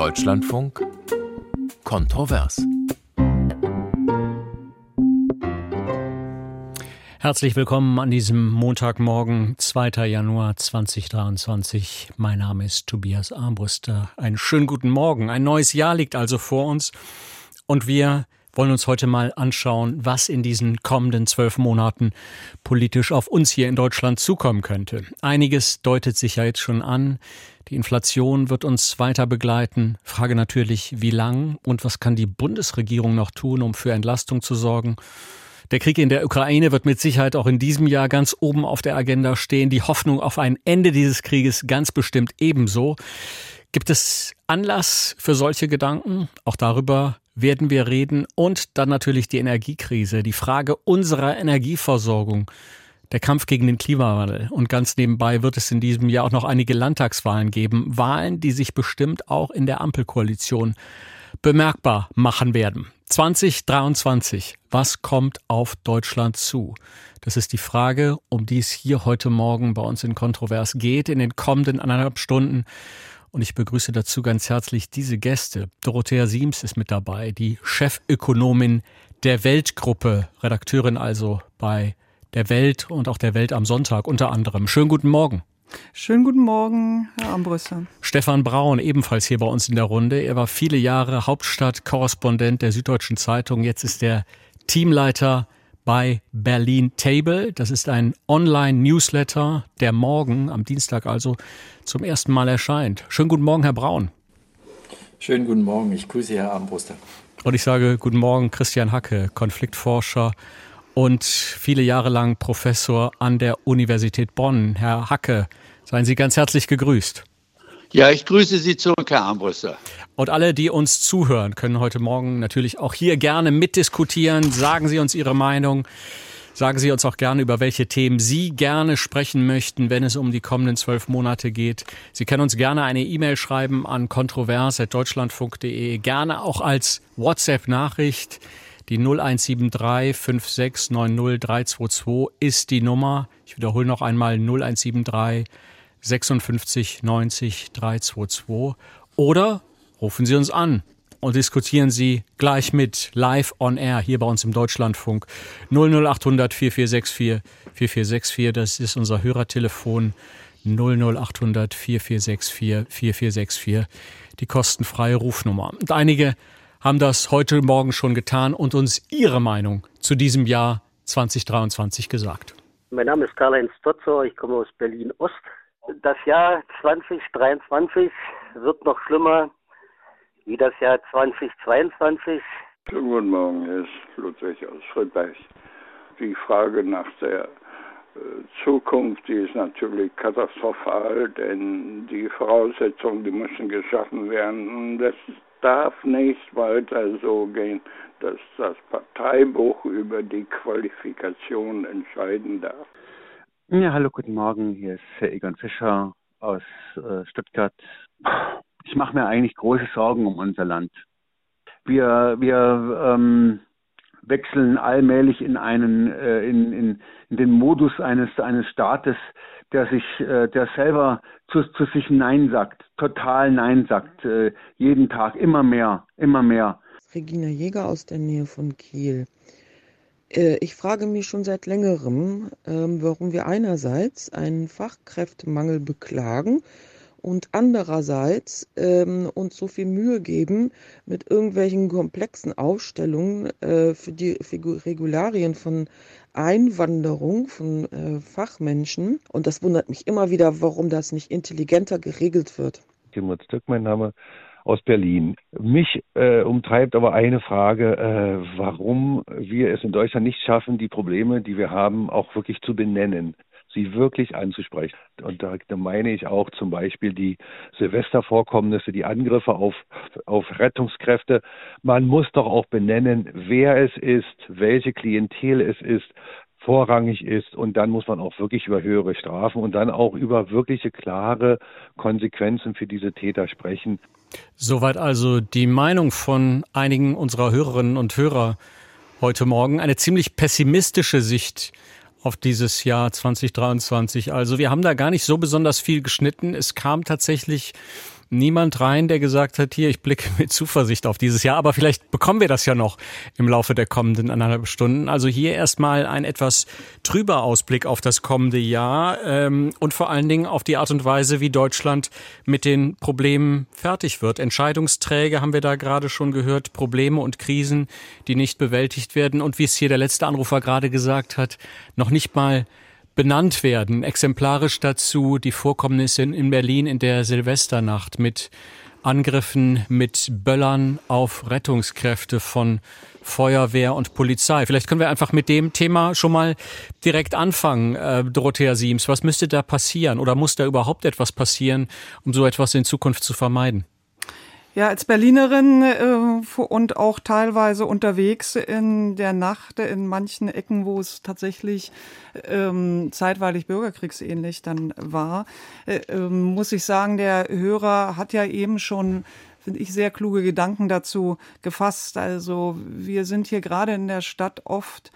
Deutschlandfunk Kontrovers. Herzlich willkommen an diesem Montagmorgen, 2. Januar 2023. Mein Name ist Tobias Armbruster. Einen schönen guten Morgen. Ein neues Jahr liegt also vor uns und wir wollen uns heute mal anschauen, was in diesen kommenden zwölf Monaten politisch auf uns hier in Deutschland zukommen könnte. Einiges deutet sich ja jetzt schon an. Die Inflation wird uns weiter begleiten. Frage natürlich, wie lang und was kann die Bundesregierung noch tun, um für Entlastung zu sorgen? Der Krieg in der Ukraine wird mit Sicherheit auch in diesem Jahr ganz oben auf der Agenda stehen. Die Hoffnung auf ein Ende dieses Krieges ganz bestimmt ebenso. Gibt es Anlass für solche Gedanken? Auch darüber werden wir reden. Und dann natürlich die Energiekrise, die Frage unserer Energieversorgung, der Kampf gegen den Klimawandel. Und ganz nebenbei wird es in diesem Jahr auch noch einige Landtagswahlen geben. Wahlen, die sich bestimmt auch in der Ampelkoalition bemerkbar machen werden. 2023. Was kommt auf Deutschland zu? Das ist die Frage, um die es hier heute Morgen bei uns in Kontrovers geht, in den kommenden anderthalb Stunden. Und ich begrüße dazu ganz herzlich diese Gäste. Dorothea Siems ist mit dabei, die Chefökonomin der Weltgruppe, Redakteurin also bei der Welt und auch der Welt am Sonntag unter anderem. Schönen guten Morgen. Schönen guten Morgen, Herr Ambrüsse. Stefan Braun, ebenfalls hier bei uns in der Runde. Er war viele Jahre Hauptstadtkorrespondent der Süddeutschen Zeitung. Jetzt ist er Teamleiter bei Berlin Table. Das ist ein Online-Newsletter, der morgen, am Dienstag also, zum ersten Mal erscheint. Schönen guten Morgen, Herr Braun. Schönen guten Morgen. Ich grüße Herr Armbruster. Und ich sage guten Morgen, Christian Hacke, Konfliktforscher und viele Jahre lang Professor an der Universität Bonn. Herr Hacke, seien Sie ganz herzlich gegrüßt. Ja, ich grüße Sie zurück, Herr Armbruster. Und alle, die uns zuhören, können heute Morgen natürlich auch hier gerne mitdiskutieren. Sagen Sie uns Ihre Meinung. Sagen Sie uns auch gerne, über welche Themen Sie gerne sprechen möchten, wenn es um die kommenden zwölf Monate geht. Sie können uns gerne eine E-Mail schreiben an kontrovers.deutschlandfunk.de, gerne auch als WhatsApp-Nachricht. Die 0173 5690 322 ist die Nummer. Ich wiederhole noch einmal 0173 56 90 322 oder rufen Sie uns an und diskutieren Sie gleich mit live on air hier bei uns im Deutschlandfunk. 00800 4464 4464 das ist unser Hörertelefon. 00800 4464 4464 die kostenfreie Rufnummer. Und einige haben das heute Morgen schon getan und uns ihre Meinung zu diesem Jahr 2023 gesagt. Mein Name ist Karl-Heinz Stotzer, ich komme aus Berlin-Ost das Jahr 2023 wird noch schlimmer wie das Jahr 2022. Schönen guten Morgen, hier ist Ludwig aus Friedberg. Die Frage nach der äh, Zukunft, die ist natürlich katastrophal, denn die Voraussetzungen, die müssen geschaffen werden. Das darf nicht weiter so gehen, dass das Parteibuch über die Qualifikation entscheiden darf. Ja, hallo, guten Morgen. Hier ist Herr Egon Fischer aus äh, Stuttgart. Ich mache mir eigentlich große Sorgen um unser Land. Wir, wir ähm, wechseln allmählich in einen, äh, in, in, in den Modus eines, eines Staates, der sich, äh, der selber zu, zu sich Nein sagt, total Nein sagt, äh, jeden Tag immer mehr, immer mehr. Regina Jäger aus der Nähe von Kiel. Äh, ich frage mich schon seit längerem, ähm, warum wir einerseits einen Fachkräftemangel beklagen und andererseits ähm, uns so viel Mühe geben mit irgendwelchen komplexen Aufstellungen äh, für die Regularien von Einwanderung von äh, Fachmenschen. Und das wundert mich immer wieder, warum das nicht intelligenter geregelt wird. Timur Stück, mein Name aus Berlin. Mich äh, umtreibt aber eine Frage, äh, warum wir es in Deutschland nicht schaffen, die Probleme, die wir haben, auch wirklich zu benennen sie wirklich anzusprechen. Und da, meine ich auch zum Beispiel die Silvestervorkommnisse, die Angriffe auf, auf Rettungskräfte. Man muss doch auch benennen, wer es ist, welche Klientel es ist, vorrangig ist und dann muss man auch wirklich über höhere Strafen und dann auch über wirkliche klare Konsequenzen für diese Täter sprechen. Soweit also die Meinung von einigen unserer Hörerinnen und Hörer heute Morgen. Eine ziemlich pessimistische Sicht auf dieses Jahr 2023. Also wir haben da gar nicht so besonders viel geschnitten. Es kam tatsächlich niemand rein, der gesagt hat, hier, ich blicke mit Zuversicht auf dieses Jahr, aber vielleicht bekommen wir das ja noch im Laufe der kommenden anderthalb Stunden. Also hier erstmal ein etwas trüber Ausblick auf das kommende Jahr ähm, und vor allen Dingen auf die Art und Weise, wie Deutschland mit den Problemen fertig wird. Entscheidungsträge haben wir da gerade schon gehört, Probleme und Krisen, die nicht bewältigt werden und wie es hier der letzte Anrufer gerade gesagt hat, noch nicht mal benannt werden. Exemplarisch dazu die Vorkommnisse in Berlin in der Silvesternacht mit Angriffen mit Böllern auf Rettungskräfte von Feuerwehr und Polizei. Vielleicht können wir einfach mit dem Thema schon mal direkt anfangen, äh, Dorothea Siems. Was müsste da passieren oder muss da überhaupt etwas passieren, um so etwas in Zukunft zu vermeiden? Ja, als Berlinerin äh, und auch teilweise unterwegs in der Nacht in manchen Ecken, wo es tatsächlich ähm, zeitweilig bürgerkriegsähnlich dann war, äh, äh, muss ich sagen, der Hörer hat ja eben schon finde ich, sehr kluge Gedanken dazu gefasst. Also wir sind hier gerade in der Stadt oft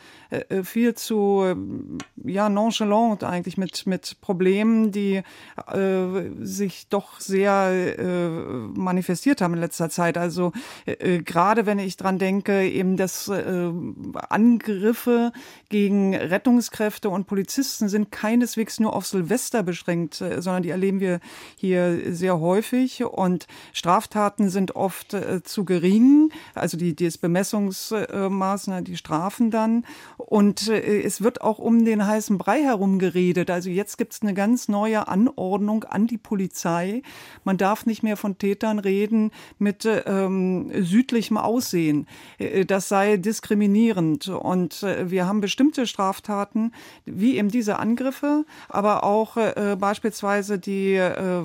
viel zu äh, ja nonchalant eigentlich mit mit Problemen, die äh, sich doch sehr äh, manifestiert haben in letzter Zeit. Also äh, gerade wenn ich dran denke, eben dass äh, Angriffe gegen Rettungskräfte und Polizisten sind keineswegs nur auf Silvester beschränkt, äh, sondern die erleben wir hier sehr häufig. Und Straftaten sind oft äh, zu gering, also die, die Bemessungsmaßnahmen, die Strafen dann und äh, es wird auch um den heißen Brei herum geredet. Also jetzt gibt es eine ganz neue Anordnung an die Polizei. Man darf nicht mehr von Tätern reden mit ähm, südlichem Aussehen. Äh, das sei diskriminierend. Und äh, wir haben bestimmte Straftaten, wie eben diese Angriffe, aber auch äh, beispielsweise die äh,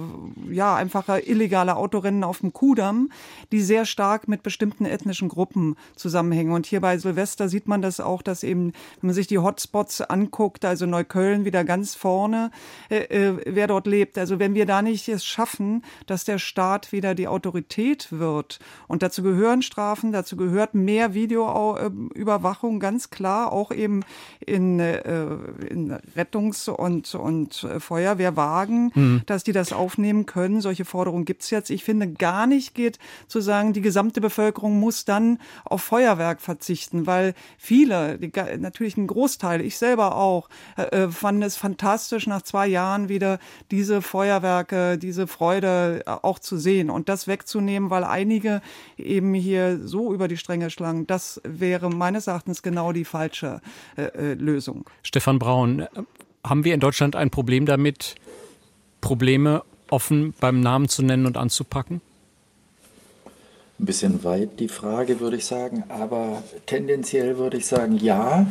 ja einfache illegale Autorennen auf dem Kudamm, die sehr stark mit bestimmten ethnischen Gruppen zusammenhängen. Und hier bei Silvester sieht man das auch, dass eben wenn man sich die Hotspots anguckt, also Neukölln wieder ganz vorne, äh, äh, wer dort lebt. Also wenn wir da nicht es schaffen, dass der Staat wieder die Autorität wird und dazu gehören Strafen, dazu gehört mehr Videoüberwachung, ganz klar, auch eben in, äh, in Rettungs- und, und Feuerwehrwagen, mhm. dass die das aufnehmen können. Solche Forderungen gibt's jetzt. Ich finde, gar nicht geht zu sagen, die gesamte Bevölkerung muss dann auf Feuerwerk verzichten, weil viele, die, natürlich ein Großteil, ich selber auch, äh, äh, fand es fantastisch, nach zwei Jahren wieder diese Feuerwerke, diese Freude äh, auch zu sehen und das wegzunehmen, weil einige eben hier so über die Stränge schlagen, das wäre meines Erachtens genau die falsche äh, äh Lösung. Stefan Braun, haben wir in Deutschland ein Problem damit, Probleme offen beim Namen zu nennen und anzupacken? Ein bisschen weit die Frage, würde ich sagen. Aber tendenziell würde ich sagen, ja.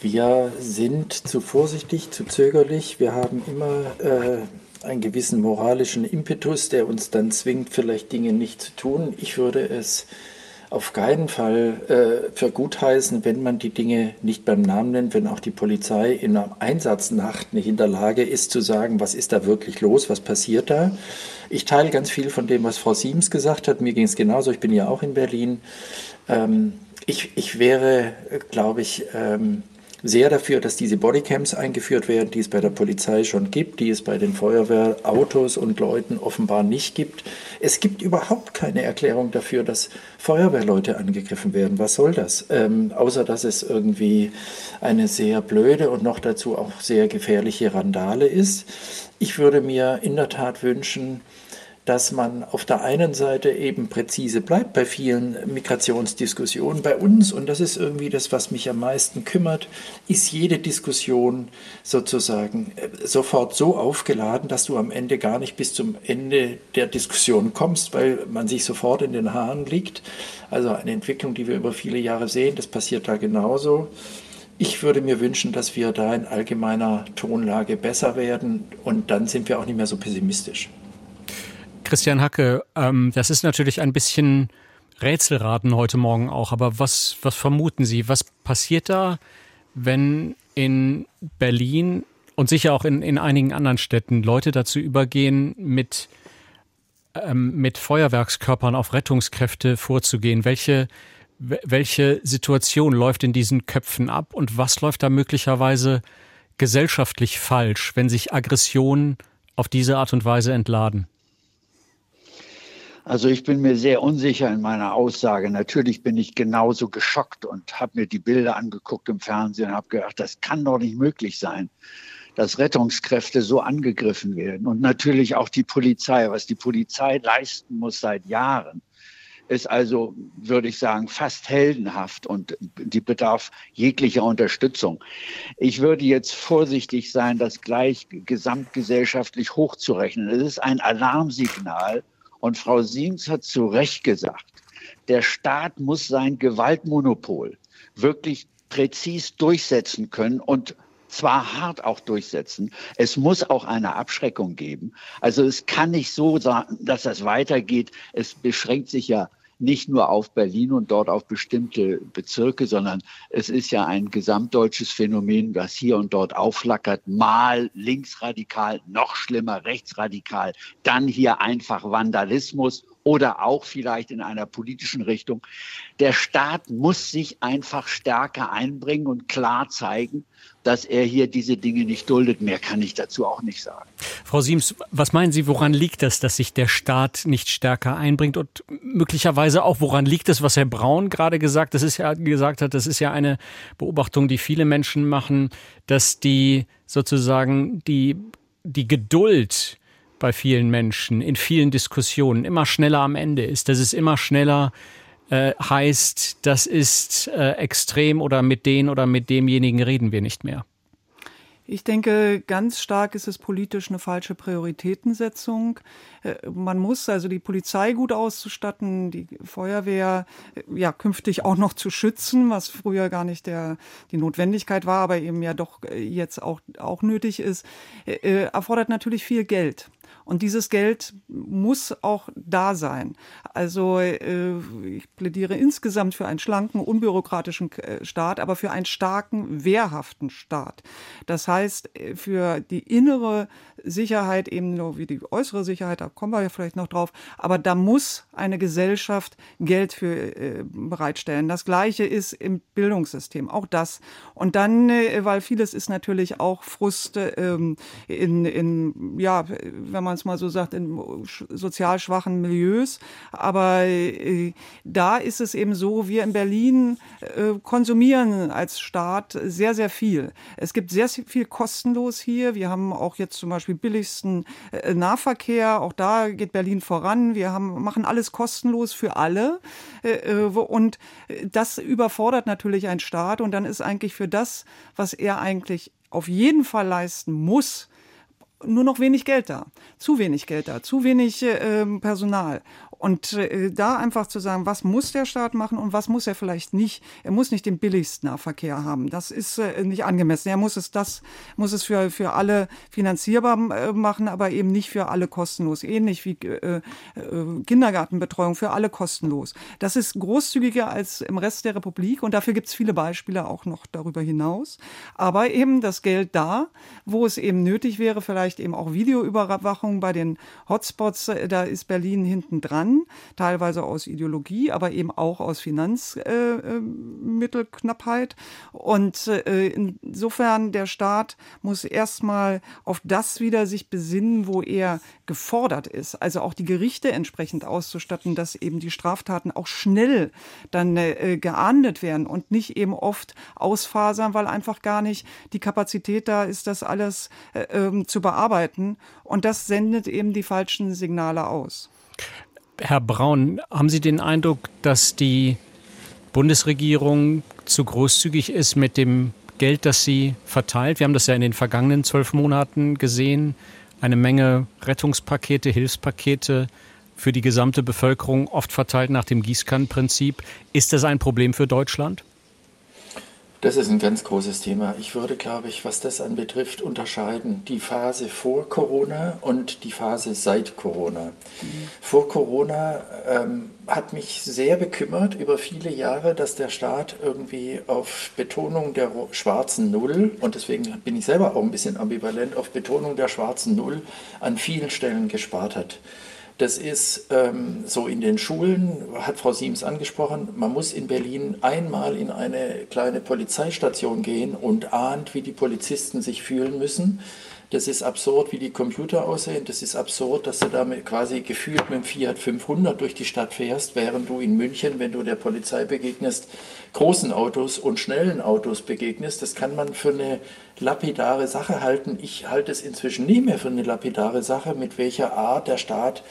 Wir sind zu vorsichtig, zu zögerlich. Wir haben immer äh, einen gewissen moralischen Impetus, der uns dann zwingt, vielleicht Dinge nicht zu tun. Ich würde es auf keinen Fall äh, für gut heißen, wenn man die Dinge nicht beim Namen nennt, wenn auch die Polizei in einer Einsatznacht nicht in der Lage ist zu sagen, was ist da wirklich los, was passiert da. Ich teile ganz viel von dem, was Frau Siems gesagt hat. Mir ging es genauso, ich bin ja auch in Berlin. Ähm, ich, ich wäre, glaube ich, ähm, sehr dafür, dass diese Bodycams eingeführt werden, die es bei der Polizei schon gibt, die es bei den Feuerwehrautos und Leuten offenbar nicht gibt. Es gibt überhaupt keine Erklärung dafür, dass Feuerwehrleute angegriffen werden. Was soll das? Ähm, außer dass es irgendwie eine sehr blöde und noch dazu auch sehr gefährliche Randale ist. Ich würde mir in der Tat wünschen, dass man auf der einen Seite eben präzise bleibt bei vielen Migrationsdiskussionen. Bei uns, und das ist irgendwie das, was mich am meisten kümmert, ist jede Diskussion sozusagen äh, sofort so aufgeladen, dass du am Ende gar nicht bis zum Ende der Diskussion kommst, weil man sich sofort in den Haaren liegt. Also eine Entwicklung, die wir über viele Jahre sehen, das passiert da genauso. Ich würde mir wünschen, dass wir da in allgemeiner Tonlage besser werden und dann sind wir auch nicht mehr so pessimistisch. Christian Hacke, ähm, das ist natürlich ein bisschen Rätselraten heute Morgen auch, aber was, was vermuten Sie? Was passiert da, wenn in Berlin und sicher auch in, in einigen anderen Städten Leute dazu übergehen, mit, ähm, mit Feuerwerkskörpern auf Rettungskräfte vorzugehen? Welche, welche Situation läuft in diesen Köpfen ab und was läuft da möglicherweise gesellschaftlich falsch, wenn sich Aggressionen auf diese Art und Weise entladen? Also ich bin mir sehr unsicher in meiner Aussage. Natürlich bin ich genauso geschockt und habe mir die Bilder angeguckt im Fernsehen und habe gedacht, das kann doch nicht möglich sein, dass Rettungskräfte so angegriffen werden. Und natürlich auch die Polizei, was die Polizei leisten muss seit Jahren ist also, würde ich sagen, fast heldenhaft und die bedarf jeglicher Unterstützung. Ich würde jetzt vorsichtig sein, das gleich gesamtgesellschaftlich hochzurechnen. Es ist ein Alarmsignal und Frau Siemens hat zu Recht gesagt, der Staat muss sein Gewaltmonopol wirklich präzis durchsetzen können und zwar hart auch durchsetzen. Es muss auch eine Abschreckung geben. Also es kann nicht so sein, dass das weitergeht. Es beschränkt sich ja nicht nur auf Berlin und dort auf bestimmte Bezirke, sondern es ist ja ein gesamtdeutsches Phänomen, das hier und dort aufflackert. Mal linksradikal, noch schlimmer rechtsradikal, dann hier einfach Vandalismus oder auch vielleicht in einer politischen Richtung. Der Staat muss sich einfach stärker einbringen und klar zeigen, dass er hier diese Dinge nicht duldet. Mehr kann ich dazu auch nicht sagen. Frau Siems, was meinen Sie, woran liegt das, dass sich der Staat nicht stärker einbringt und möglicherweise auch, woran liegt es, was Herr Braun gerade gesagt, das ist ja gesagt hat, das ist ja eine Beobachtung, die viele Menschen machen, dass die sozusagen die die Geduld bei vielen Menschen in vielen Diskussionen immer schneller am Ende ist, dass es immer schneller äh, heißt, das ist äh, extrem oder mit den oder mit demjenigen reden wir nicht mehr. Ich denke, ganz stark ist es politisch eine falsche Prioritätensetzung. Äh, man muss also die Polizei gut auszustatten, die Feuerwehr äh, ja künftig auch noch zu schützen, was früher gar nicht der, die Notwendigkeit war, aber eben ja doch äh, jetzt auch, auch nötig ist, erfordert natürlich viel Geld. Und dieses Geld muss auch da sein. Also äh, ich plädiere insgesamt für einen schlanken, unbürokratischen äh, Staat, aber für einen starken, wehrhaften Staat. Das heißt, äh, für die innere Sicherheit eben nur wie die äußere Sicherheit, da kommen wir ja vielleicht noch drauf, aber da muss eine Gesellschaft Geld für bereitstellen. Das Gleiche ist im Bildungssystem, auch das. Und dann, weil vieles ist natürlich auch Frust äh, in, in, ja, wenn man es mal so sagt, in sozial schwachen Milieus. Aber äh, da ist es eben so, wir in Berlin äh, konsumieren als Staat sehr, sehr viel. Es gibt sehr viel kostenlos hier. Wir haben auch jetzt zum Beispiel billigsten äh, Nahverkehr. Auch da geht Berlin voran. Wir haben, machen alles kostenlos für alle. Äh, äh, und das überfordert natürlich einen Staat. Und dann ist eigentlich für das, was er eigentlich auf jeden Fall leisten muss, nur noch wenig Geld da, zu wenig Geld da, zu wenig äh, Personal. Und äh, da einfach zu sagen, was muss der Staat machen und was muss er vielleicht nicht. Er muss nicht den billigsten Nahverkehr haben. Das ist äh, nicht angemessen. Er muss es das, muss es für, für alle finanzierbar äh, machen, aber eben nicht für alle kostenlos. Ähnlich wie äh, äh, Kindergartenbetreuung für alle kostenlos. Das ist großzügiger als im Rest der Republik und dafür gibt es viele Beispiele auch noch darüber hinaus. Aber eben das Geld da, wo es eben nötig wäre, vielleicht eben auch Videoüberwachung bei den Hotspots, da ist Berlin hinten dran an, teilweise aus Ideologie, aber eben auch aus Finanzmittelknappheit. Äh, und äh, insofern der Staat muss erstmal auf das wieder sich besinnen, wo er gefordert ist. Also auch die Gerichte entsprechend auszustatten, dass eben die Straftaten auch schnell dann äh, geahndet werden und nicht eben oft ausfasern, weil einfach gar nicht die Kapazität da ist, das alles äh, ähm, zu bearbeiten. Und das sendet eben die falschen Signale aus. Herr Braun, haben Sie den Eindruck, dass die Bundesregierung zu großzügig ist mit dem Geld, das sie verteilt? Wir haben das ja in den vergangenen zwölf Monaten gesehen. Eine Menge Rettungspakete, Hilfspakete für die gesamte Bevölkerung, oft verteilt nach dem Gießkannenprinzip. Ist das ein Problem für Deutschland? Das ist ein ganz großes Thema. Ich würde, glaube ich, was das anbetrifft, unterscheiden die Phase vor Corona und die Phase seit Corona. Mhm. Vor Corona ähm, hat mich sehr bekümmert über viele Jahre, dass der Staat irgendwie auf Betonung der schwarzen Null, und deswegen bin ich selber auch ein bisschen ambivalent, auf Betonung der schwarzen Null an vielen Stellen gespart hat. Das ist ähm, so in den Schulen, hat Frau Siems angesprochen, man muss in Berlin einmal in eine kleine Polizeistation gehen und ahnt, wie die Polizisten sich fühlen müssen. Das ist absurd, wie die Computer aussehen. Das ist absurd, dass du damit quasi gefühlt mit dem Fiat 500 durch die Stadt fährst, während du in München, wenn du der Polizei begegnest, großen Autos und schnellen Autos begegnest. Das kann man für eine lapidare Sache halten. Ich halte es inzwischen nie mehr für eine lapidare Sache, mit welcher Art der Staat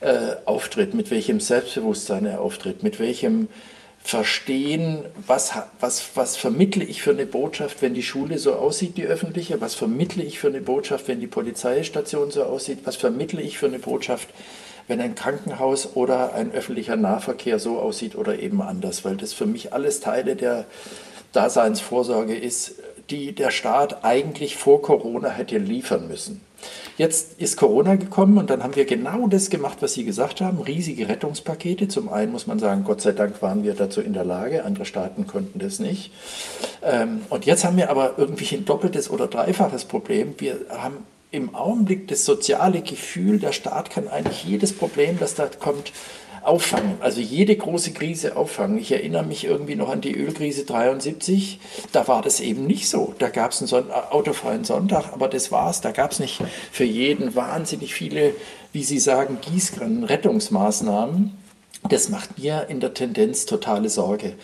äh, auftritt, mit welchem Selbstbewusstsein er auftritt, mit welchem verstehen, was, was, was vermittle ich für eine Botschaft, wenn die Schule so aussieht, die öffentliche, was vermittle ich für eine Botschaft, wenn die Polizeistation so aussieht, was vermittle ich für eine Botschaft, wenn ein Krankenhaus oder ein öffentlicher Nahverkehr so aussieht oder eben anders, weil das für mich alles Teile der Daseinsvorsorge ist, die der Staat eigentlich vor Corona hätte liefern müssen. Jetzt ist Corona gekommen und dann haben wir genau das gemacht, was Sie gesagt haben, riesige Rettungspakete. Zum einen muss man sagen, Gott sei Dank waren wir dazu in der Lage, andere Staaten konnten das nicht. Ähm, und jetzt haben wir aber irgendwie ein doppeltes oder dreifaches Problem. Wir haben im Augenblick das soziale Gefühl, der Staat kann eigentlich jedes Problem, das da kommt, auffangen, also jede große Krise auffangen. Ich erinnere mich irgendwie noch an die Ölkrise 73, da war das eben nicht so. Da gab es einen Son autofreien Sonntag, aber das war's. Da gab es nicht für jeden wahnsinnig viele, wie Sie sagen, Gießkannen, Rettungsmaßnahmen. Das macht mir in der Tendenz totale Sorge.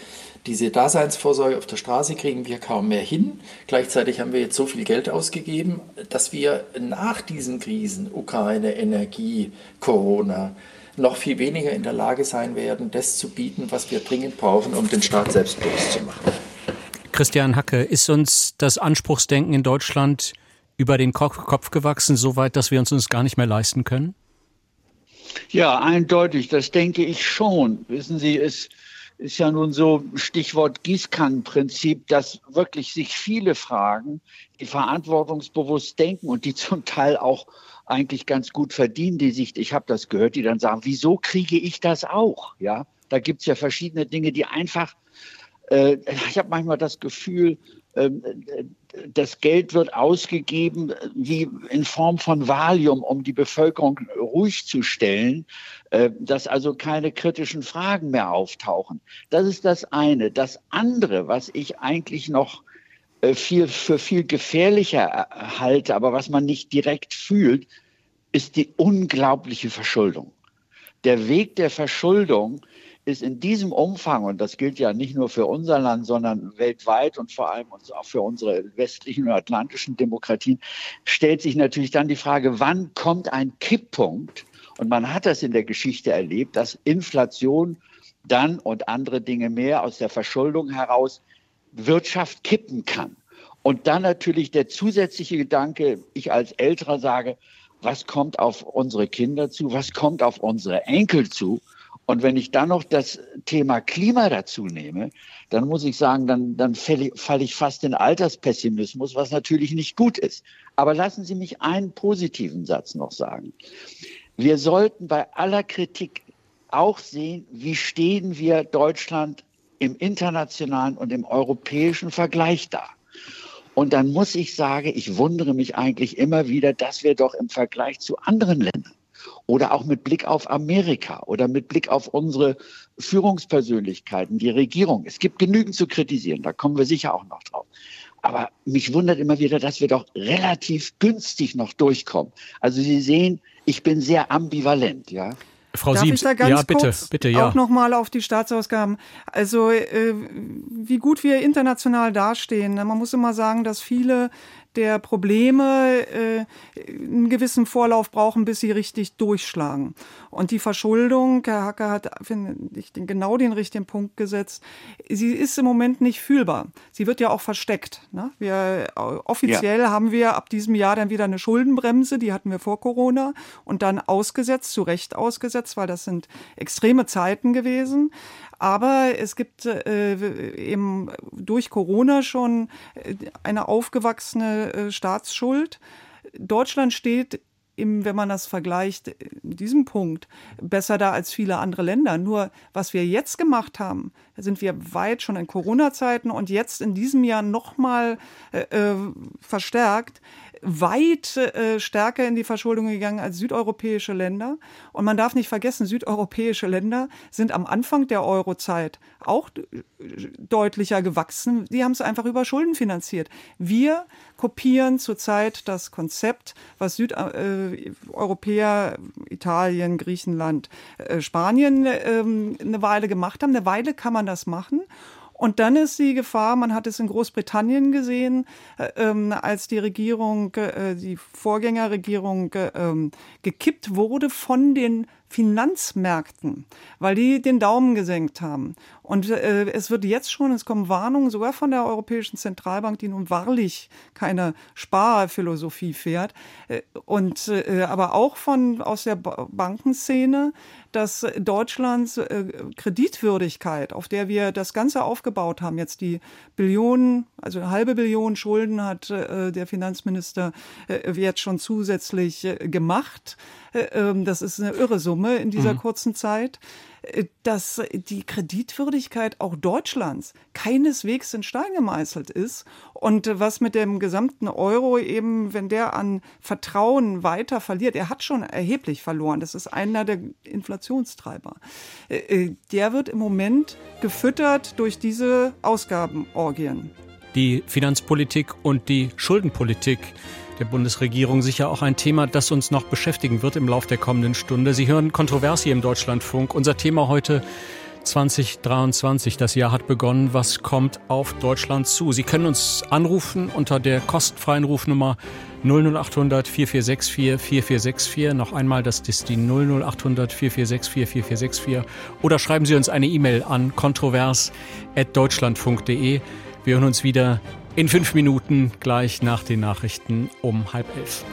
Diese Daseinsvorsorge auf der Straße kriegen wir kaum mehr hin. Gleichzeitig haben wir jetzt so viel Geld ausgegeben, dass wir nach diesen Krisen, Ukraine, Energie, Corona, noch viel weniger in der Lage sein werden, das zu bieten, was wir dringend brauchen, um den Staat selbstbewusst zu machen. Christian Hacke, ist uns das Anspruchsdenken in Deutschland über den Kopf gewachsen, so weit, dass wir uns uns gar nicht mehr leisten können? Ja, eindeutig, das denke ich schon. Wissen Sie, es ist ja nun so Stichwort Gießkannenprinzip, dass wirklich sich viele Fragen, die verantwortungsbewusst denken und die zum Teil auch eigentlich ganz gut verdienen, die sich, ich habe das gehört, die dann sagen, wieso kriege ich das auch? Ja, da gibt es ja verschiedene Dinge, die einfach, äh, ich habe manchmal das Gefühl, äh, das Geld wird ausgegeben wie in Form von Valium, um die Bevölkerung ruhig zu stellen, äh, dass also keine kritischen Fragen mehr auftauchen. Das ist das eine. Das andere, was ich eigentlich noch äh, viel, für viel gefährlicher äh, halte, aber was man nicht direkt fühlt, ist die unglaubliche Verschuldung. Der Weg der Verschuldung ist in diesem Umfang, und das gilt ja nicht nur für unser Land, sondern weltweit und vor allem auch für unsere westlichen und atlantischen Demokratien, stellt sich natürlich dann die Frage, wann kommt ein Kipppunkt? Und man hat das in der Geschichte erlebt, dass Inflation dann und andere Dinge mehr aus der Verschuldung heraus Wirtschaft kippen kann. Und dann natürlich der zusätzliche Gedanke, ich als Älterer sage, was kommt auf unsere Kinder zu, was kommt auf unsere Enkel zu. Und wenn ich dann noch das Thema Klima dazu nehme, dann muss ich sagen, dann, dann falle ich fast in Alterspessimismus, was natürlich nicht gut ist. Aber lassen Sie mich einen positiven Satz noch sagen. Wir sollten bei aller Kritik auch sehen, wie stehen wir Deutschland im internationalen und im europäischen Vergleich da. Und dann muss ich sagen, ich wundere mich eigentlich immer wieder, dass wir doch im Vergleich zu anderen Ländern oder auch mit Blick auf Amerika oder mit Blick auf unsere Führungspersönlichkeiten, die Regierung, es gibt genügend zu kritisieren, da kommen wir sicher auch noch drauf. Aber mich wundert immer wieder, dass wir doch relativ günstig noch durchkommen. Also Sie sehen, ich bin sehr ambivalent, ja. Frau Darf Siebs, ich da ganz ja, bitte, kurz bitte, ja. auch nochmal auf die Staatsausgaben. Also äh, wie gut wir international dastehen. Man muss immer sagen, dass viele der Probleme äh, einen gewissen Vorlauf brauchen, bis sie richtig durchschlagen. Und die Verschuldung, Herr Hacker hat, finde ich, genau den richtigen Punkt gesetzt. Sie ist im Moment nicht fühlbar. Sie wird ja auch versteckt. Ne? Wir, offiziell ja. haben wir ab diesem Jahr dann wieder eine Schuldenbremse, die hatten wir vor Corona und dann ausgesetzt, zu Recht ausgesetzt, weil das sind extreme Zeiten gewesen. Aber es gibt äh, eben durch Corona schon äh, eine aufgewachsene äh, Staatsschuld. Deutschland steht im, wenn man das vergleicht, in diesem Punkt besser da als viele andere Länder. Nur was wir jetzt gemacht haben, sind wir weit schon in Corona-Zeiten und jetzt in diesem Jahr nochmal äh, äh, verstärkt, weit äh, stärker in die Verschuldung gegangen als südeuropäische Länder. Und man darf nicht vergessen, südeuropäische Länder sind am Anfang der Eurozeit auch deutlicher gewachsen. Die haben es einfach über Schulden finanziert. Wir kopieren zurzeit das Konzept, was Südeuropäer, äh, Italien, Griechenland, äh, Spanien äh, eine Weile gemacht haben. Eine Weile kann man das machen. Und dann ist die Gefahr, man hat es in Großbritannien gesehen, äh, ähm, als die Regierung, äh, die Vorgängerregierung äh, ähm, gekippt wurde von den Finanzmärkten, weil die den Daumen gesenkt haben. Und äh, es wird jetzt schon, es kommen Warnungen sogar von der Europäischen Zentralbank, die nun wahrlich keine Sparphilosophie fährt, äh, und äh, aber auch von aus der Bankenszene, dass Deutschlands äh, Kreditwürdigkeit, auf der wir das Ganze aufgebaut haben, jetzt die Billionen, also eine halbe Billion Schulden hat äh, der Finanzminister äh, jetzt schon zusätzlich gemacht. Äh, ähm, das ist eine irre Summe in dieser mhm. kurzen Zeit äh, dass die Kreditwürdigkeit auch Deutschlands keineswegs in Stein gemeißelt ist. Und was mit dem gesamten Euro eben, wenn der an Vertrauen weiter verliert, er hat schon erheblich verloren, das ist einer der Inflationstreiber, äh, der wird im Moment gefüttert durch diese Ausgabenorgien. Die Finanzpolitik und die Schuldenpolitik der Bundesregierung sicher auch ein Thema, das uns noch beschäftigen wird im Laufe der kommenden Stunde. Sie hören Kontroversie im Deutschlandfunk. Unser Thema heute 2023. Das Jahr hat begonnen. Was kommt auf Deutschland zu? Sie können uns anrufen unter der kostenfreien Rufnummer 00800 4464 4464. Noch einmal, das ist die 00800 4464 4464. Oder schreiben Sie uns eine E-Mail an kontrovers.deutschlandfunk.de. Wir hören uns wieder in fünf Minuten gleich nach den Nachrichten um halb elf.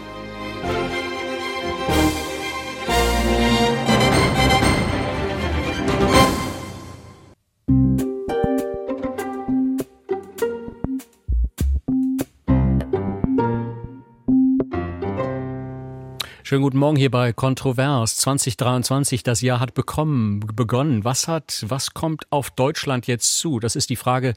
Schönen guten Morgen hier bei Kontrovers 2023. Das Jahr hat bekommen, begonnen. Was hat, was kommt auf Deutschland jetzt zu? Das ist die Frage,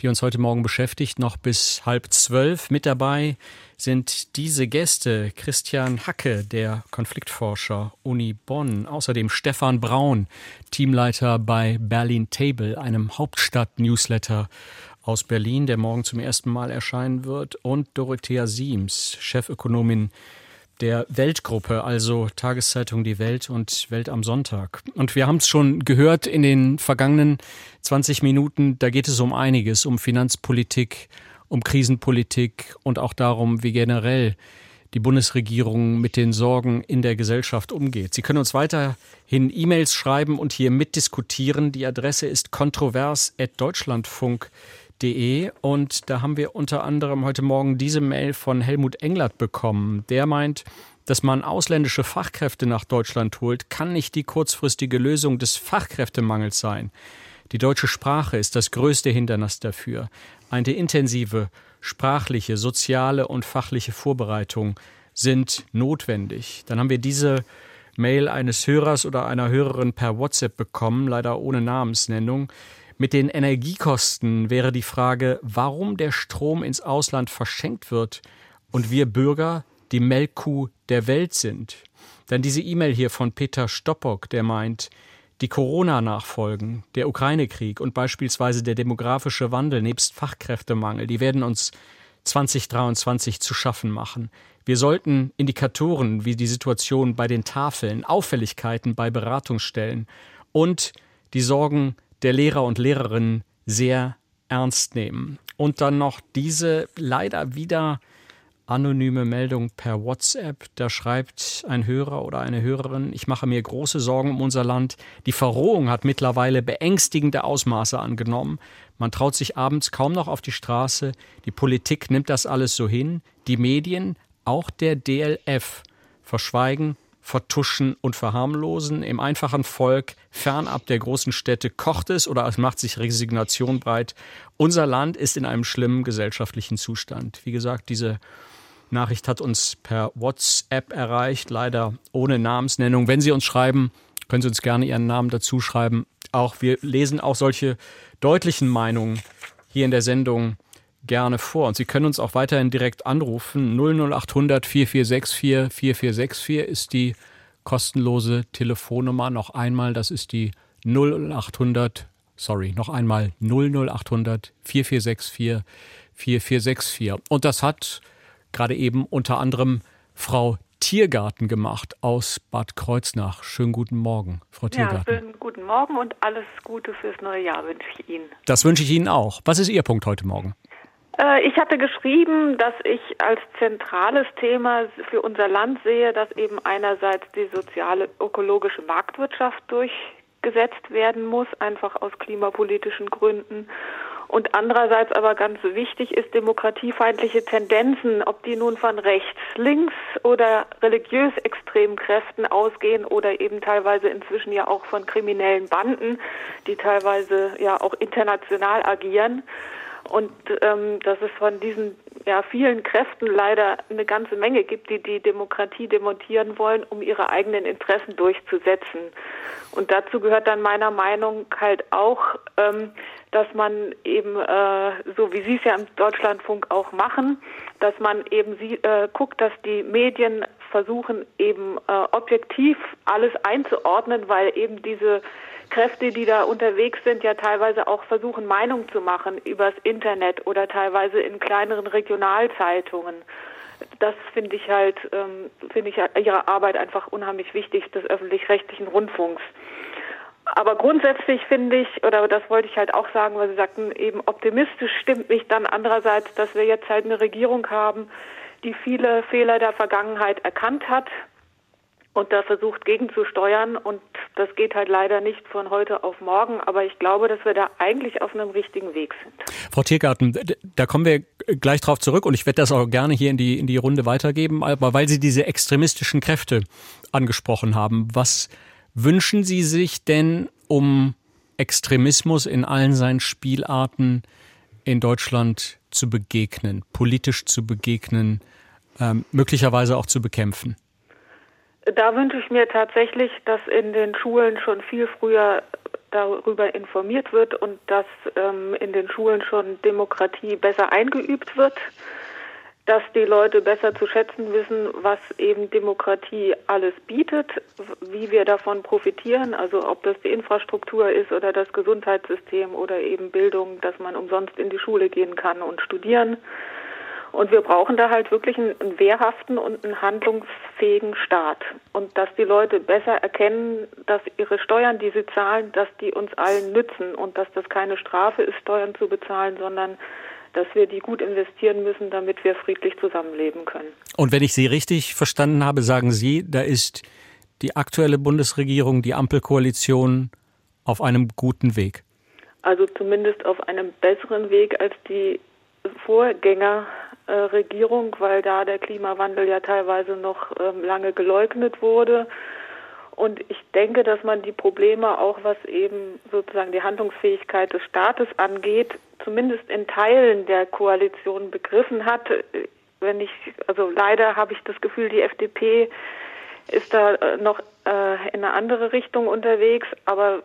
die uns heute Morgen beschäftigt, noch bis halb zwölf. Mit dabei sind diese Gäste. Christian Hacke, der Konfliktforscher Uni Bonn, außerdem Stefan Braun, Teamleiter bei Berlin Table, einem Hauptstadt-Newsletter aus Berlin, der morgen zum ersten Mal erscheinen wird, und Dorothea Siems, Chefökonomin der Weltgruppe, also Tageszeitung Die Welt und Welt am Sonntag. Und wir haben es schon gehört in den vergangenen 20 Minuten, da geht es um einiges, um Finanzpolitik, um Krisenpolitik und auch darum, wie generell die Bundesregierung mit den Sorgen in der Gesellschaft umgeht. Sie können uns weiterhin E-Mails schreiben und hier mitdiskutieren. Die Adresse ist kontrovers.deutschlandfunk.de De und da haben wir unter anderem heute Morgen diese Mail von Helmut Englert bekommen. Der meint, dass man ausländische Fachkräfte nach Deutschland holt, kann nicht die kurzfristige Lösung des Fachkräftemangels sein. Die deutsche Sprache ist das größte Hindernis dafür. Eine intensive sprachliche, soziale und fachliche Vorbereitung sind notwendig. Dann haben wir diese Mail eines Hörers oder einer Hörerin per WhatsApp bekommen, leider ohne Namensnennung. Mit den Energiekosten wäre die Frage, warum der Strom ins Ausland verschenkt wird und wir Bürger die Melkkuh der Welt sind. Dann diese E-Mail hier von Peter Stoppock, der meint, die Corona-Nachfolgen, der Ukraine-Krieg und beispielsweise der demografische Wandel nebst Fachkräftemangel, die werden uns 2023 zu schaffen machen. Wir sollten Indikatoren wie die Situation bei den Tafeln, Auffälligkeiten bei Beratungsstellen und die Sorgen der Lehrer und Lehrerinnen sehr ernst nehmen. Und dann noch diese leider wieder anonyme Meldung per WhatsApp. Da schreibt ein Hörer oder eine Hörerin, ich mache mir große Sorgen um unser Land. Die Verrohung hat mittlerweile beängstigende Ausmaße angenommen. Man traut sich abends kaum noch auf die Straße. Die Politik nimmt das alles so hin. Die Medien, auch der DLF, verschweigen vertuschen und verharmlosen. Im einfachen Volk, fernab der großen Städte, kocht es oder es macht sich Resignation breit. Unser Land ist in einem schlimmen gesellschaftlichen Zustand. Wie gesagt, diese Nachricht hat uns per WhatsApp erreicht, leider ohne Namensnennung. Wenn Sie uns schreiben, können Sie uns gerne Ihren Namen dazu schreiben. Auch wir lesen auch solche deutlichen Meinungen hier in der Sendung gerne vor. Und Sie können uns auch weiterhin direkt anrufen. 00800 4464 4464 ist die kostenlose Telefonnummer. Noch einmal, das ist die 0800, sorry, noch einmal 00800 4464 4464. Und das hat gerade eben unter anderem Frau Tiergarten gemacht aus Bad Kreuznach. Schönen guten Morgen, Frau Tiergarten. Ja, schönen guten Morgen und alles Gute fürs neue Jahr wünsche ich Ihnen. Das wünsche ich Ihnen auch. Was ist Ihr Punkt heute Morgen? Äh, ich hatte geschrieben, dass ich als zentrales Thema für unser Land sehe, dass eben einerseits die soziale ökologische Marktwirtschaft durchgesetzt werden muss, einfach aus klimapolitischen Gründen und andererseits aber ganz wichtig ist demokratiefeindliche Tendenzen, ob die nun von rechts, links oder religiös extremen Kräften ausgehen oder eben teilweise inzwischen ja auch von kriminellen Banden, die teilweise ja auch international agieren. Und ähm, dass es von diesen ja, vielen Kräften leider eine ganze Menge gibt, die die Demokratie demontieren wollen, um ihre eigenen Interessen durchzusetzen. Und dazu gehört dann meiner Meinung halt auch, ähm, dass man eben, äh, so wie Sie es ja im Deutschlandfunk auch machen, dass man eben sie, äh, guckt, dass die Medien versuchen, eben äh, objektiv alles einzuordnen, weil eben diese Kräfte, die da unterwegs sind, ja teilweise auch versuchen, Meinung zu machen übers Internet oder teilweise in kleineren Regionalzeitungen. Das finde ich halt, ähm, finde ich ihre Arbeit einfach unheimlich wichtig des öffentlich-rechtlichen Rundfunks. Aber grundsätzlich finde ich, oder das wollte ich halt auch sagen, weil Sie sagten, eben optimistisch stimmt mich dann andererseits, dass wir jetzt halt eine Regierung haben, die viele Fehler der Vergangenheit erkannt hat und da versucht gegenzusteuern. Und das geht halt leider nicht von heute auf morgen. Aber ich glaube, dass wir da eigentlich auf einem richtigen Weg sind. Frau Tiergarten, da kommen wir gleich drauf zurück und ich werde das auch gerne hier in die, in die Runde weitergeben. Aber weil Sie diese extremistischen Kräfte angesprochen haben, was wünschen Sie sich denn, um Extremismus in allen seinen Spielarten in Deutschland zu begegnen, politisch zu begegnen, ähm, möglicherweise auch zu bekämpfen? Da wünsche ich mir tatsächlich, dass in den Schulen schon viel früher darüber informiert wird und dass ähm, in den Schulen schon Demokratie besser eingeübt wird dass die Leute besser zu schätzen wissen, was eben Demokratie alles bietet, wie wir davon profitieren, also ob das die Infrastruktur ist oder das Gesundheitssystem oder eben Bildung, dass man umsonst in die Schule gehen kann und studieren. Und wir brauchen da halt wirklich einen, einen wehrhaften und einen handlungsfähigen Staat. Und dass die Leute besser erkennen, dass ihre Steuern, die sie zahlen, dass die uns allen nützen und dass das keine Strafe ist, Steuern zu bezahlen, sondern dass wir die gut investieren müssen, damit wir friedlich zusammenleben können. Und wenn ich Sie richtig verstanden habe, sagen Sie, da ist die aktuelle Bundesregierung, die Ampelkoalition auf einem guten Weg. Also zumindest auf einem besseren Weg als die Vorgängerregierung, weil da der Klimawandel ja teilweise noch ähm, lange geleugnet wurde und ich denke, dass man die Probleme auch, was eben sozusagen die Handlungsfähigkeit des Staates angeht, zumindest in Teilen der Koalition begriffen hat. Wenn ich, also leider habe ich das Gefühl, die FDP ist da äh, noch äh, in eine andere Richtung unterwegs, aber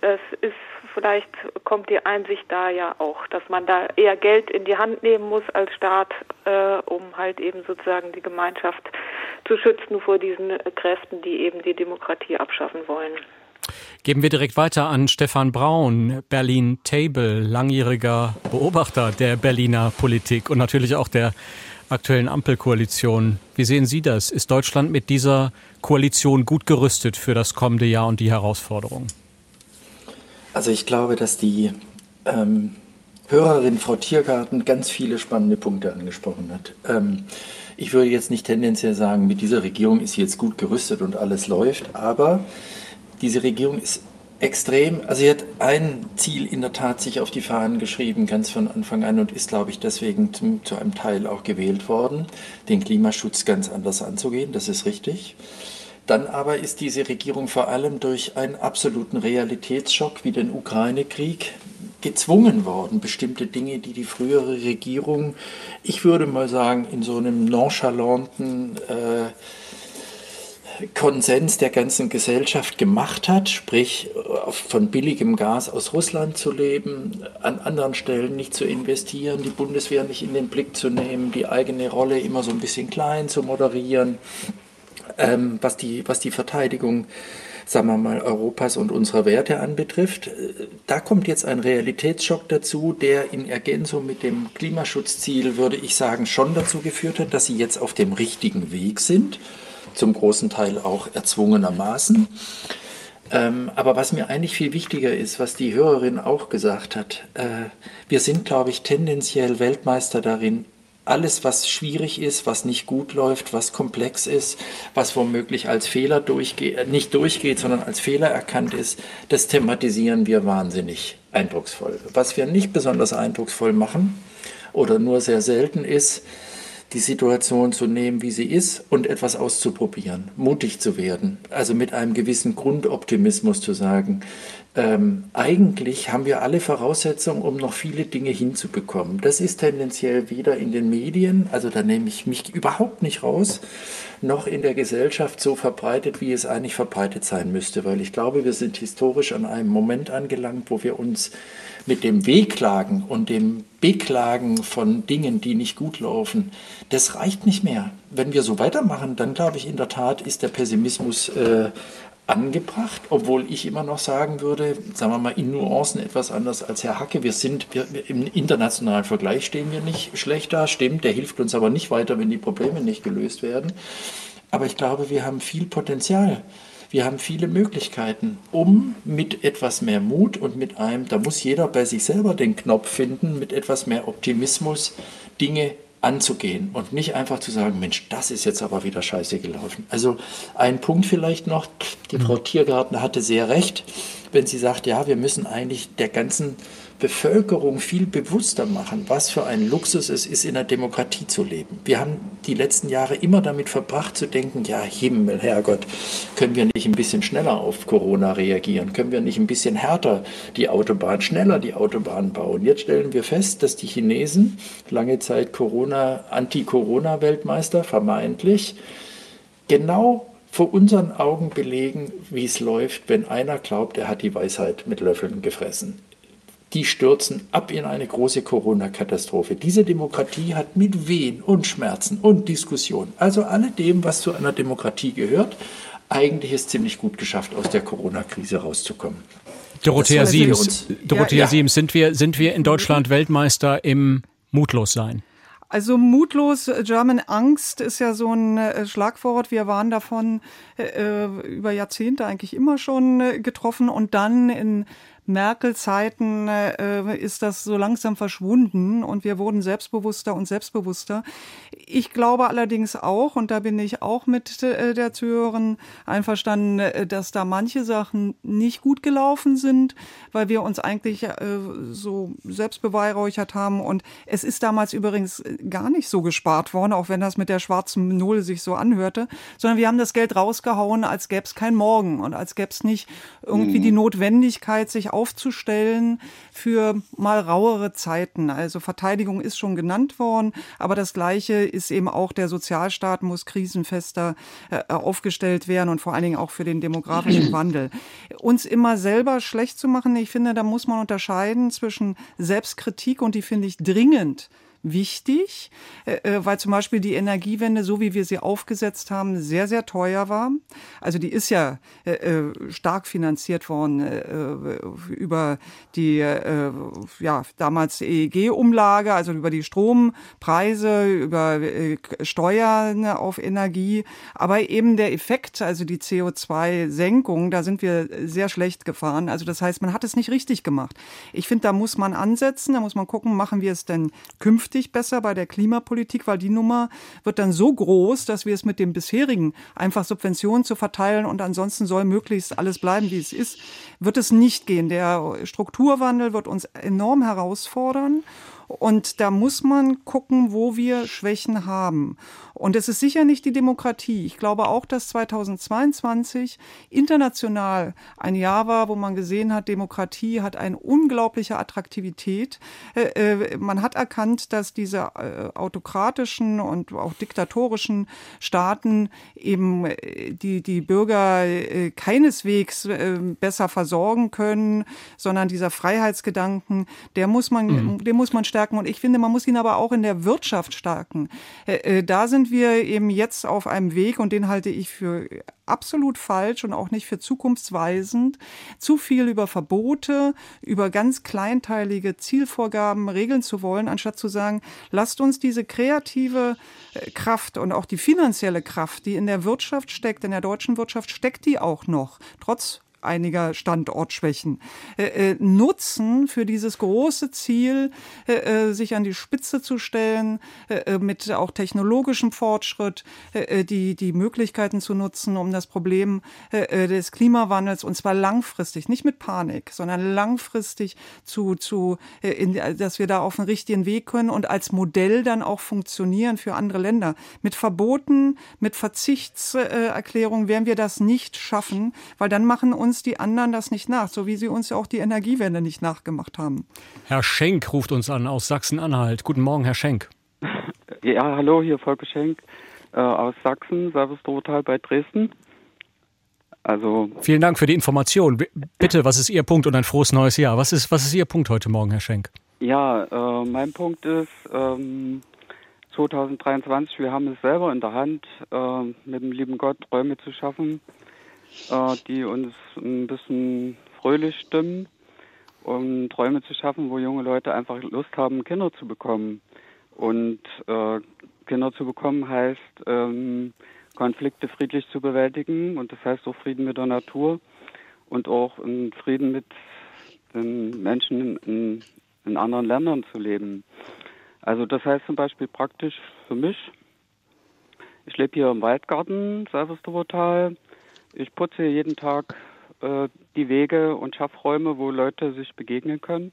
es ist vielleicht kommt die Einsicht da ja auch, dass man da eher Geld in die Hand nehmen muss als Staat, äh, um halt eben sozusagen die Gemeinschaft zu schützen vor diesen Kräften, die eben die Demokratie abschaffen wollen. Geben wir direkt weiter an Stefan Braun, Berlin Table, langjähriger Beobachter der Berliner Politik und natürlich auch der aktuellen Ampelkoalition. Wie sehen Sie das? Ist Deutschland mit dieser Koalition gut gerüstet für das kommende Jahr und die Herausforderungen? Also ich glaube, dass die ähm, Hörerin Frau Tiergarten ganz viele spannende Punkte angesprochen hat. Ähm, ich würde jetzt nicht tendenziell sagen, mit dieser Regierung ist sie jetzt gut gerüstet und alles läuft, aber diese Regierung ist extrem, also sie hat ein Ziel in der Tat sich auf die Fahnen geschrieben, ganz von Anfang an und ist, glaube ich, deswegen zum, zu einem Teil auch gewählt worden, den Klimaschutz ganz anders anzugehen, das ist richtig. Dann aber ist diese Regierung vor allem durch einen absoluten Realitätsschock wie den Ukraine-Krieg gezwungen worden, bestimmte Dinge, die die frühere Regierung, ich würde mal sagen, in so einem nonchalanten, äh, Konsens der ganzen Gesellschaft gemacht hat, sprich von billigem Gas aus Russland zu leben, an anderen Stellen nicht zu investieren, die Bundeswehr nicht in den Blick zu nehmen, die eigene Rolle immer so ein bisschen klein zu moderieren, ähm, was, die, was die Verteidigung sagen wir mal, Europas und unserer Werte anbetrifft. Da kommt jetzt ein Realitätsschock dazu, der in Ergänzung mit dem Klimaschutzziel, würde ich sagen, schon dazu geführt hat, dass sie jetzt auf dem richtigen Weg sind, zum großen Teil auch erzwungenermaßen. Ähm, aber was mir eigentlich viel wichtiger ist, was die Hörerin auch gesagt hat, äh, wir sind, glaube ich, tendenziell Weltmeister darin, alles, was schwierig ist, was nicht gut läuft, was komplex ist, was womöglich als Fehler durchgeht, äh, nicht durchgeht, sondern als Fehler erkannt ist, das thematisieren wir wahnsinnig eindrucksvoll. Was wir nicht besonders eindrucksvoll machen oder nur sehr selten ist, die Situation zu nehmen, wie sie ist und etwas auszuprobieren, mutig zu werden, also mit einem gewissen Grundoptimismus zu sagen, ähm, eigentlich haben wir alle Voraussetzungen, um noch viele Dinge hinzubekommen. Das ist tendenziell weder in den Medien, also da nehme ich mich überhaupt nicht raus, noch in der Gesellschaft so verbreitet, wie es eigentlich verbreitet sein müsste, weil ich glaube, wir sind historisch an einem Moment angelangt, wo wir uns mit dem Wehklagen und dem Beklagen von Dingen, die nicht gut laufen, das reicht nicht mehr. Wenn wir so weitermachen, dann glaube ich in der Tat ist der Pessimismus äh, angebracht, obwohl ich immer noch sagen würde, sagen wir mal in Nuancen etwas anders als Herr Hacke. Wir sind wir, im internationalen Vergleich stehen wir nicht schlecht da, stimmt, der hilft uns aber nicht weiter, wenn die Probleme nicht gelöst werden. Aber ich glaube, wir haben viel Potenzial. Wir haben viele Möglichkeiten, um mit etwas mehr Mut und mit einem, da muss jeder bei sich selber den Knopf finden, mit etwas mehr Optimismus Dinge anzugehen und nicht einfach zu sagen, Mensch, das ist jetzt aber wieder scheiße gelaufen. Also ein Punkt vielleicht noch, die Frau mhm. Tiergarten hatte sehr recht, wenn sie sagt, ja, wir müssen eigentlich der ganzen Bevölkerung viel bewusster machen, was für ein Luxus es ist, in einer Demokratie zu leben. Wir haben die letzten Jahre immer damit verbracht zu denken, ja, Himmel, Herrgott, können wir nicht ein bisschen schneller auf Corona reagieren? Können wir nicht ein bisschen härter die Autobahn, schneller die Autobahn bauen? Jetzt stellen wir fest, dass die Chinesen, lange Zeit Corona, Anti-Corona-Weltmeister, vermeintlich, genau vor unseren Augen belegen, wie es läuft, wenn einer glaubt, er hat die Weisheit mit Löffeln gefressen die stürzen ab in eine große Corona-Katastrophe. Diese Demokratie hat mit Wehen und Schmerzen und Diskussionen, also alledem, was zu einer Demokratie gehört, eigentlich es ziemlich gut geschafft, aus der Corona-Krise rauszukommen. Dorothea Siems, Dorothea ja, ja. Siems, sind wir, sind wir in Deutschland Weltmeister im Mutlossein? Also mutlos, German Angst ist ja so ein äh, Schlagwort. Wir waren davon äh, über Jahrzehnte eigentlich immer schon äh, getroffen und dann in Merkel-Zeiten äh, ist das so langsam verschwunden und wir wurden selbstbewusster und selbstbewusster. Ich glaube allerdings auch, und da bin ich auch mit äh, der Zuhörerin einverstanden, äh, dass da manche Sachen nicht gut gelaufen sind, weil wir uns eigentlich äh, so selbst beweihräuchert haben. Und es ist damals übrigens gar nicht so gespart worden, auch wenn das mit der schwarzen Null sich so anhörte, sondern wir haben das Geld rausgehauen, als gäbe es kein Morgen und als gäbe es nicht irgendwie mhm. die Notwendigkeit, sich aufzustellen für mal rauere Zeiten. Also Verteidigung ist schon genannt worden, aber das Gleiche ist eben auch der Sozialstaat muss krisenfester äh, aufgestellt werden und vor allen Dingen auch für den demografischen Wandel. Uns immer selber schlecht zu machen, ich finde, da muss man unterscheiden zwischen Selbstkritik und die finde ich dringend wichtig, äh, äh, weil zum Beispiel die Energiewende, so wie wir sie aufgesetzt haben, sehr, sehr teuer war. Also die ist ja äh, äh stark finanziert worden äh, äh, über die äh, ja, damals EEG-Umlage, also über die Strompreise, über äh, Steuern auf Energie. Aber eben der Effekt, also die CO2-Senkung, da sind wir sehr schlecht gefahren. Also das heißt, man hat es nicht richtig gemacht. Ich finde, da muss man ansetzen, da muss man gucken, machen wir es denn künftig künftig besser bei der Klimapolitik, weil die Nummer wird dann so groß, dass wir es mit dem bisherigen einfach Subventionen zu verteilen und ansonsten soll möglichst alles bleiben, wie es ist, wird es nicht gehen. Der Strukturwandel wird uns enorm herausfordern. Und da muss man gucken, wo wir Schwächen haben. Und es ist sicher nicht die Demokratie. Ich glaube auch, dass 2022 international ein Jahr war, wo man gesehen hat, Demokratie hat eine unglaubliche Attraktivität. Äh, äh, man hat erkannt, dass diese äh, autokratischen und auch diktatorischen Staaten eben die, die Bürger keineswegs besser versorgen können, sondern dieser Freiheitsgedanken, der muss man, mhm. den muss man stärken. Und ich finde, man muss ihn aber auch in der Wirtschaft stärken. Da sind wir eben jetzt auf einem Weg und den halte ich für absolut falsch und auch nicht für zukunftsweisend, zu viel über Verbote, über ganz kleinteilige Zielvorgaben regeln zu wollen, anstatt zu sagen, lasst uns diese kreative äh, Kraft und auch die finanzielle Kraft, die in der Wirtschaft steckt, in der deutschen Wirtschaft steckt die auch noch, trotz einiger Standortschwächen, äh, äh, nutzen für dieses große Ziel, äh, äh sich an die Spitze zu stellen, äh, äh, mit auch technologischem Fortschritt, die, die Möglichkeiten zu nutzen, um das Problem des Klimawandels, und zwar langfristig, nicht mit Panik, sondern langfristig zu, zu in, dass wir da auf den richtigen Weg können und als Modell dann auch funktionieren für andere Länder. Mit Verboten, mit Verzichtserklärungen werden wir das nicht schaffen, weil dann machen uns uns die anderen das nicht nach, so wie sie uns ja auch die Energiewende nicht nachgemacht haben. Herr Schenk ruft uns an aus Sachsen-Anhalt. Guten Morgen, Herr Schenk. Ja, hallo, hier Volker Schenk äh, aus Sachsen, Service-Total bei Dresden. Also Vielen Dank für die Information. Bitte, was ist Ihr Punkt und ein frohes neues Jahr? Was ist, was ist Ihr Punkt heute Morgen, Herr Schenk? Ja, äh, mein Punkt ist, ähm, 2023, wir haben es selber in der Hand, äh, mit dem lieben Gott Räume zu schaffen, äh, die uns ein bisschen fröhlich stimmen, um Träume zu schaffen, wo junge Leute einfach Lust haben, Kinder zu bekommen. Und äh, Kinder zu bekommen heißt, ähm, Konflikte friedlich zu bewältigen und das heißt auch Frieden mit der Natur und auch in Frieden mit den Menschen in, in anderen Ländern zu leben. Also das heißt zum Beispiel praktisch für mich, ich lebe hier im Waldgarten, Salvestovotal, ich putze jeden Tag äh, die Wege und schaffe Räume, wo Leute sich begegnen können.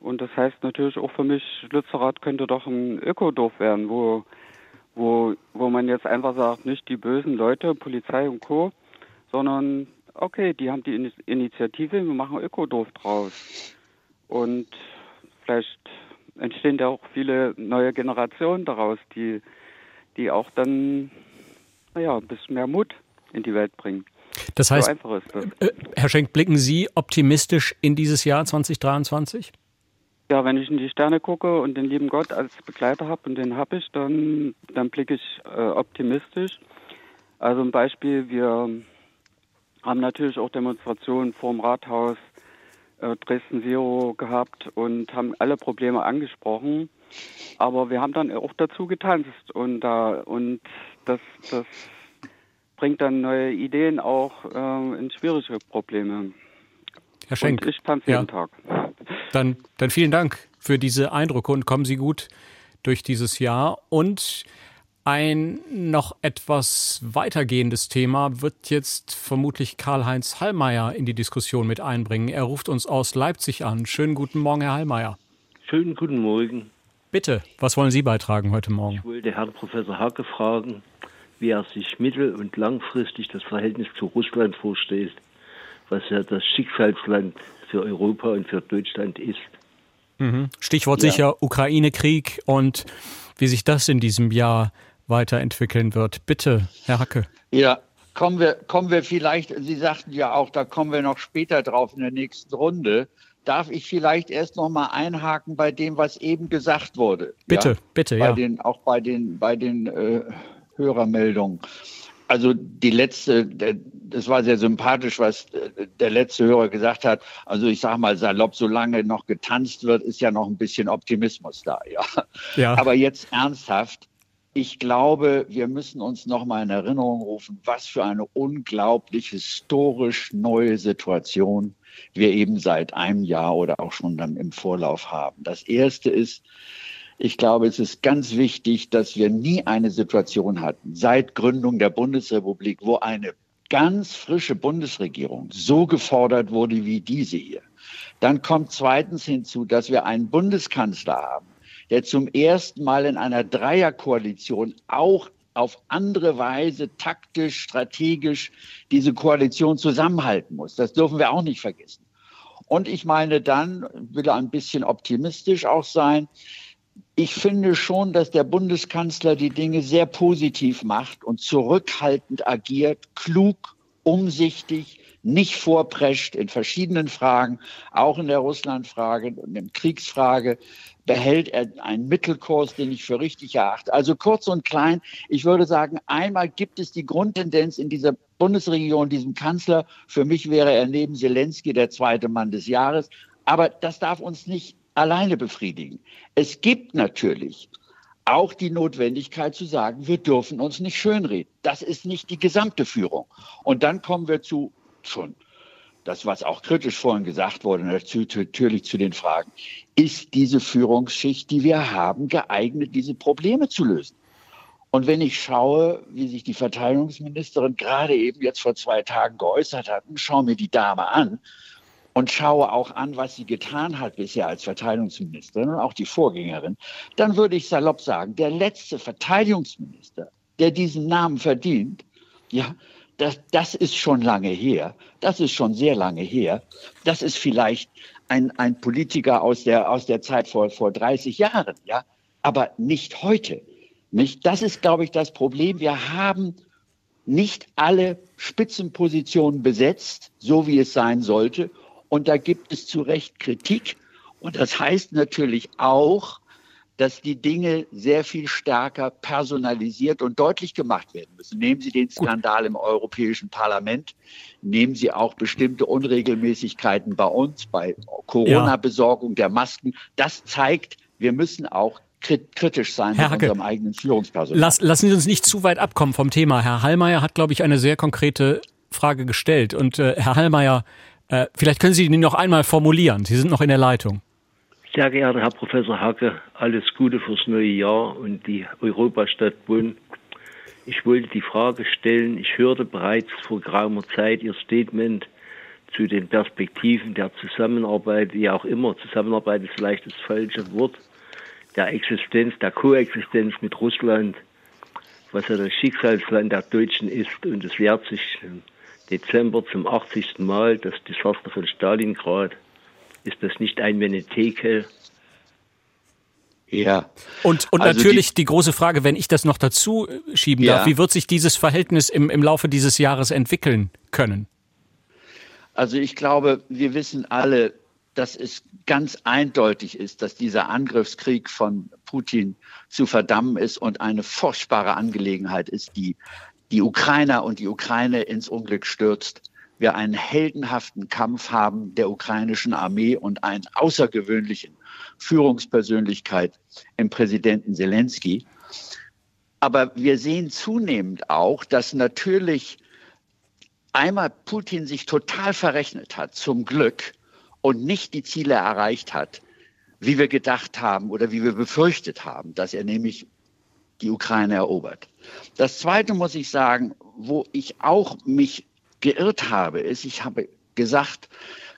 Und das heißt natürlich auch für mich, Lützerath könnte doch ein Ökodorf werden, wo, wo, wo man jetzt einfach sagt, nicht die bösen Leute, Polizei und Co., sondern okay, die haben die Initiative, wir machen Ökodorf draus. Und vielleicht entstehen da auch viele neue Generationen daraus, die, die auch dann, naja, ein bisschen mehr Mut in die Welt bringen. Das heißt, so das. Äh, Herr Schenk, blicken Sie optimistisch in dieses Jahr 2023? Ja, wenn ich in die Sterne gucke und den lieben Gott als Begleiter habe und den habe ich, dann, dann blicke ich äh, optimistisch. Also ein Beispiel, wir haben natürlich auch Demonstrationen vor dem Rathaus äh, Dresden Zero gehabt und haben alle Probleme angesprochen. Aber wir haben dann auch dazu getanzt und da und das, das bringt dann neue Ideen auch äh, in schwierige Probleme. Herr Schenk. Und ich tanze ja. jeden Tag. Dann, dann vielen Dank für diese Eindrücke und kommen Sie gut durch dieses Jahr. Und ein noch etwas weitergehendes Thema wird jetzt vermutlich Karl-Heinz Hallmeier in die Diskussion mit einbringen. Er ruft uns aus Leipzig an. Schönen guten Morgen, Herr Hallmeier. Schönen guten Morgen. Bitte, was wollen Sie beitragen heute Morgen? Ich wollte Herrn Professor Hacke fragen, wie er sich mittel- und langfristig das Verhältnis zu Russland vorstellt, was ja das Schicksalsland für Europa und für Deutschland ist. Mhm. Stichwort ja. sicher Ukraine-Krieg und wie sich das in diesem Jahr weiterentwickeln wird. Bitte, Herr Hacke. Ja, kommen wir, kommen wir vielleicht, Sie sagten ja auch, da kommen wir noch später drauf in der nächsten Runde. Darf ich vielleicht erst noch mal einhaken bei dem, was eben gesagt wurde? Bitte, ja? bitte, bei ja. Den, auch bei den, bei den äh, Hörermeldung. Also die letzte, das war sehr sympathisch, was der letzte Hörer gesagt hat. Also ich sage mal salopp, solange noch getanzt wird, ist ja noch ein bisschen Optimismus da, ja. ja. Aber jetzt ernsthaft, ich glaube, wir müssen uns noch mal in Erinnerung rufen, was für eine unglaublich historisch neue Situation wir eben seit einem Jahr oder auch schon dann im Vorlauf haben. Das erste ist, ich glaube, es ist ganz wichtig, dass wir nie eine Situation hatten, seit Gründung der Bundesrepublik, wo eine ganz frische Bundesregierung so gefordert wurde wie diese hier. Dann kommt zweitens hinzu, dass wir einen Bundeskanzler haben, der zum ersten Mal in einer Dreierkoalition auch auf andere Weise taktisch, strategisch diese Koalition zusammenhalten muss. Das dürfen wir auch nicht vergessen. Und ich meine dann, will ein bisschen optimistisch auch sein, ich finde schon, dass der Bundeskanzler die Dinge sehr positiv macht und zurückhaltend agiert, klug, umsichtig, nicht vorprescht in verschiedenen Fragen, auch in der Russlandfrage und in der Kriegsfrage behält er einen Mittelkurs, den ich für richtig erachte. Also kurz und klein, ich würde sagen, einmal gibt es die Grundtendenz in dieser Bundesregierung, diesem Kanzler. Für mich wäre er neben Zelensky der zweite Mann des Jahres. Aber das darf uns nicht alleine befriedigen. Es gibt natürlich auch die Notwendigkeit zu sagen, wir dürfen uns nicht schönreden. Das ist nicht die gesamte Führung. Und dann kommen wir zu schon das, was auch kritisch vorhin gesagt wurde, natürlich zu den Fragen, ist diese Führungsschicht, die wir haben, geeignet, diese Probleme zu lösen? Und wenn ich schaue, wie sich die Verteidigungsministerin gerade eben jetzt vor zwei Tagen geäußert hat, schaue mir die Dame an und schaue auch an, was sie getan hat bisher als Verteidigungsministerin und auch die Vorgängerin, dann würde ich salopp sagen, der letzte Verteidigungsminister, der diesen Namen verdient, ja, das, das ist schon lange her. Das ist schon sehr lange her. Das ist vielleicht ein, ein Politiker aus der, aus der Zeit vor, vor 30 Jahren, ja, aber nicht heute. Nicht? Das ist, glaube ich, das Problem. Wir haben nicht alle Spitzenpositionen besetzt, so wie es sein sollte. Und da gibt es zu Recht Kritik. Und das heißt natürlich auch, dass die Dinge sehr viel stärker personalisiert und deutlich gemacht werden müssen. Nehmen Sie den Skandal im Europäischen Parlament, nehmen Sie auch bestimmte Unregelmäßigkeiten bei uns, bei Corona-Besorgung der Masken. Das zeigt, wir müssen auch kritisch sein Herr Hacke, mit unserem eigenen Führungspersonal. Lass, lassen Sie uns nicht zu weit abkommen vom Thema. Herr Hallmeier hat, glaube ich, eine sehr konkrete Frage gestellt. Und äh, Herr Hallmeier, äh, vielleicht können Sie ihn noch einmal formulieren. Sie sind noch in der Leitung. Sehr geehrter Herr Professor Hacke, alles Gute fürs neue Jahr und die Europastadt Bonn. Ich wollte die Frage stellen, ich hörte bereits vor geraumer Zeit Ihr Statement zu den Perspektiven der Zusammenarbeit, wie auch immer, Zusammenarbeit ist vielleicht das falsche Wort, der Existenz, der Koexistenz mit Russland, was ja das Schicksalsland der Deutschen ist und es wehrt sich Dezember zum 80. Mal das Desaster von Stalingrad ist das nicht ein Menetekel? Ja. Und, und also natürlich die, die, große Frage, wenn ich das noch dazu schieben darf, ja. wie wird sich dieses Verhältnis im, im Laufe dieses Jahres entwickeln können? Also ich glaube, wir wissen alle, dass es ganz eindeutig ist, dass dieser Angriffskrieg von Putin zu verdammen ist und eine furchtbare Angelegenheit ist, die die Ukrainer und die Ukraine ins Unglück stürzt wir einen heldenhaften Kampf haben der ukrainischen Armee und einen außergewöhnlichen Führungspersönlichkeit im Präsidenten Zelensky. Aber wir sehen zunehmend auch, dass natürlich einmal Putin sich total verrechnet hat, zum Glück, und nicht die Ziele erreicht hat, wie wir gedacht haben oder wie wir befürchtet haben, dass er nämlich die Ukraine erobert. Das Zweite muss ich sagen, wo ich auch mich geirrt habe, ist, ich habe gesagt,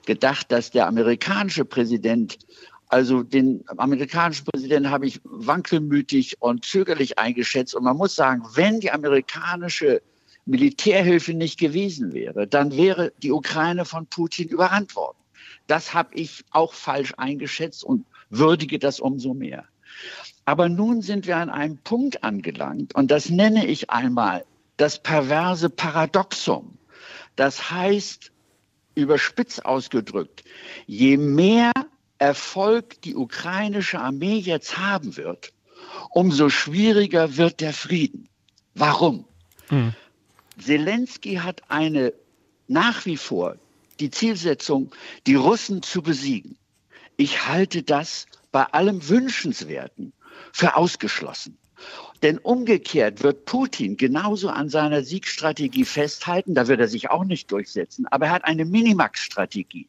gedacht, dass der amerikanische Präsident, also den amerikanischen Präsidenten habe ich wankelmütig und zögerlich eingeschätzt. Und man muss sagen, wenn die amerikanische Militärhilfe nicht gewesen wäre, dann wäre die Ukraine von Putin überrannt worden. Das habe ich auch falsch eingeschätzt und würdige das umso mehr. Aber nun sind wir an einem Punkt angelangt, und das nenne ich einmal das perverse Paradoxum. Das heißt, überspitzt ausgedrückt, je mehr Erfolg die ukrainische Armee jetzt haben wird, umso schwieriger wird der Frieden. Warum? Mhm. Zelensky hat eine nach wie vor die Zielsetzung, die Russen zu besiegen. Ich halte das bei allem Wünschenswerten für ausgeschlossen. Denn umgekehrt wird Putin genauso an seiner Siegstrategie festhalten, da wird er sich auch nicht durchsetzen, aber er hat eine Minimax-Strategie.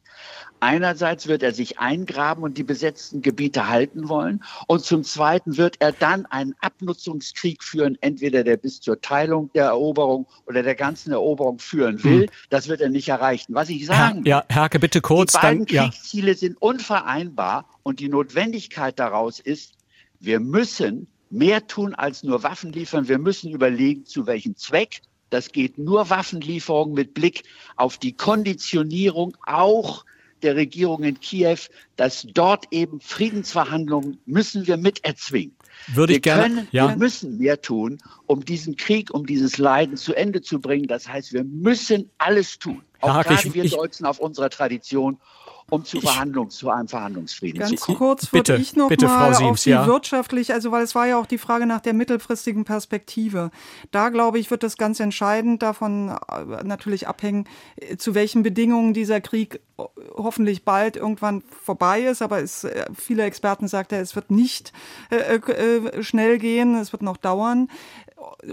Einerseits wird er sich eingraben und die besetzten Gebiete halten wollen und zum Zweiten wird er dann einen Abnutzungskrieg führen, entweder der bis zur Teilung der Eroberung oder der ganzen Eroberung führen will. Hm. Das wird er nicht erreichen. Was ich sagen will, ja, Herke, bitte kurz. Die beiden dann, Kriegsziele ja. sind unvereinbar und die Notwendigkeit daraus ist, Wir müssen mehr tun als nur Waffen liefern. Wir müssen überlegen, zu welchem Zweck. Das geht nur Waffenlieferung mit Blick auf die Konditionierung auch der Regierung in Kiew, dass dort eben Friedensverhandlungen müssen wir miterzwingen. Würde ich wir gerne, können, ja. wir müssen mehr tun, um diesen Krieg, um dieses Leiden zu Ende zu bringen. Das heißt, wir müssen alles tun, auch Haag, gerade ich- wir ich- Deutschen auf unserer Tradition, um zu Verhandlungs, zu einem Verhandlungsfrieden Ganz zu kommen. kurz Bitte, würde ich noch bitte, mal Frau auf Siems, die ja. wirtschaftlich, also weil es war ja auch die Frage nach der mittelfristigen Perspektive. Da glaube ich, wird es ganz entscheidend davon äh, natürlich abhängen, äh, zu welchen Bedingungen dieser Krieg äh, hoffentlich bald irgendwann vorbei ist. Aber es, viele Experten sagen, es wird nicht äh, äh, schnell gehen, es wird noch dauern.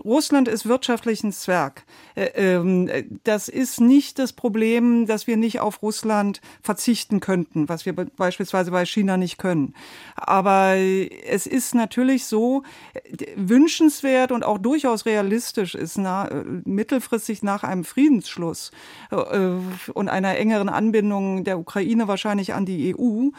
Russland ist wirtschaftlich ein Zwerg. Äh, ähm, äh, Das ist nicht das Problem, dass wir nicht auf Russland verzichten könnten, was wir be- beispielsweise bei China nicht können. Aber es ist natürlich so äh, wünschenswert und auch durchaus realistisch ist, na, äh, mittelfristig nach einem Friedensschluss und einer engeren Anbindung der Ukraine wahrscheinlich an die EU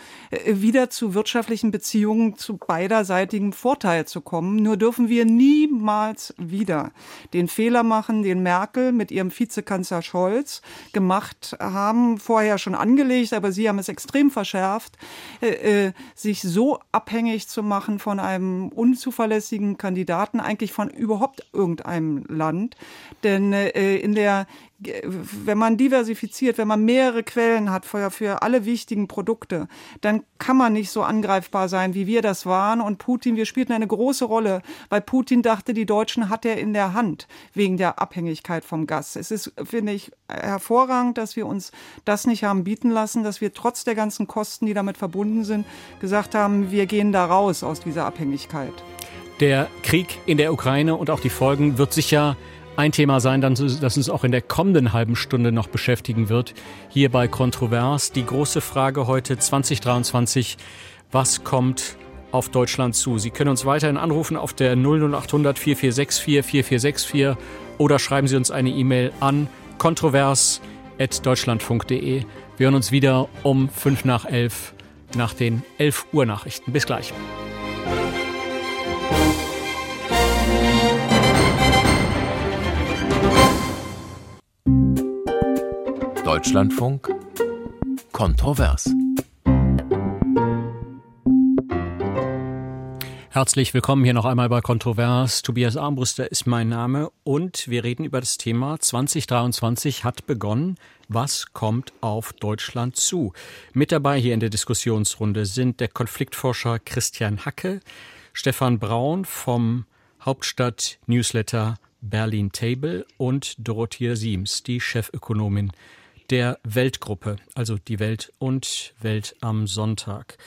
wieder zu wirtschaftlichen Beziehungen zu beiderseitigem Vorteil zu kommen. Nur dürfen wir niemals wieder den Fehler machen, den Merkel mit ihrem Vizekanzler Scholz gemacht haben, vorher schon angelegt, aber sie haben es extrem verschärft, äh, äh, sich so abhängig zu machen von einem unzuverlässigen Kandidaten, eigentlich von überhaupt irgendeinem Land. Denn äh, in der wenn man diversifiziert, wenn man mehrere Quellen hat für, für alle wichtigen Produkte, dann kann man nicht so angreifbar sein, wie wir das waren. Und Putin, wir spielten eine große Rolle, weil Putin dachte, die Deutschen hat er in der Hand wegen der Abhängigkeit vom Gas. Es ist, finde ich, hervorragend, dass wir uns das nicht haben bieten lassen, dass wir trotz der ganzen Kosten, die damit verbunden sind, gesagt haben, wir gehen da raus aus dieser Abhängigkeit. Der Krieg in der Ukraine und auch die Folgen wird sicher ein Thema sein, das uns auch in der kommenden halben Stunde noch beschäftigen wird. Hier bei Kontrovers die große Frage heute 2023. Was kommt auf Deutschland zu? Sie können uns weiterhin anrufen auf der 00800 4464 4464 oder schreiben Sie uns eine E-Mail an kontrovers.deutschlandfunk.de. Wir hören uns wieder um 5 nach 11 nach den 11 Uhr Nachrichten. Bis gleich. Deutschlandfunk Kontrovers. Herzlich willkommen hier noch einmal bei Kontrovers. Tobias Armbruster ist mein Name und wir reden über das Thema 2023 hat begonnen. Was kommt auf Deutschland zu? Mit dabei hier in der Diskussionsrunde sind der Konfliktforscher Christian Hacke, Stefan Braun vom Hauptstadt-Newsletter Berlin Table und Dorothea Siems, die Chefökonomin der Weltgruppe, also die Welt und Welt am Sonntag.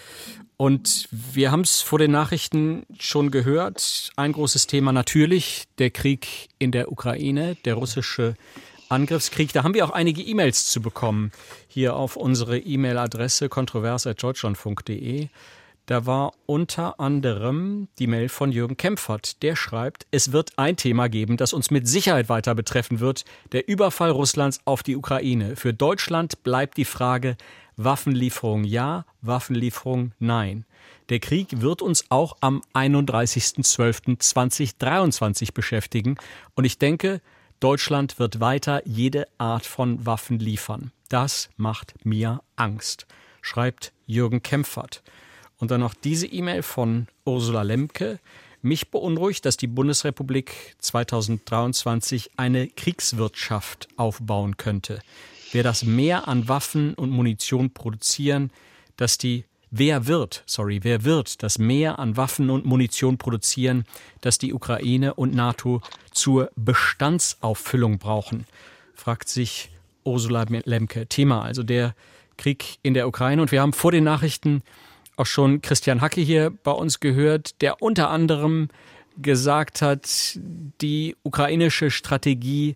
Und wir haben es vor den Nachrichten schon gehört. Ein großes Thema natürlich der Krieg in der Ukraine, der russische Angriffskrieg. Da haben wir auch einige E-Mails zu bekommen. Hier auf unsere E-Mail-Adresse kontrovers.deutschlandfunk.de. Da war unter anderem die Mail von Jürgen Kempfert. Der schreibt, es wird ein Thema geben, das uns mit Sicherheit weiter betreffen wird, der Überfall Russlands auf die Ukraine. Für Deutschland bleibt die Frage, Waffenlieferung ja, Waffenlieferung nein. Der Krieg wird uns auch am 31.12.2023 beschäftigen und ich denke, Deutschland wird weiter jede Art von Waffen liefern. Das macht mir Angst, schreibt Jürgen Kempfert. Und dann noch diese E-Mail von Ursula Lemke. Mich beunruhigt, dass die Bundesrepublik 2023 eine Kriegswirtschaft aufbauen könnte. Wer das mehr an Waffen und Munition produzieren, dass die Wer wird, sorry, wer wird das mehr an Waffen und Munition produzieren, das die Ukraine und NATO zur Bestandsauffüllung brauchen? Fragt sich Ursula Lemke. Thema also der Krieg in der Ukraine. Und wir haben vor den Nachrichten auch schon Christian Hacke hier bei uns gehört, der unter anderem gesagt hat, die ukrainische Strategie,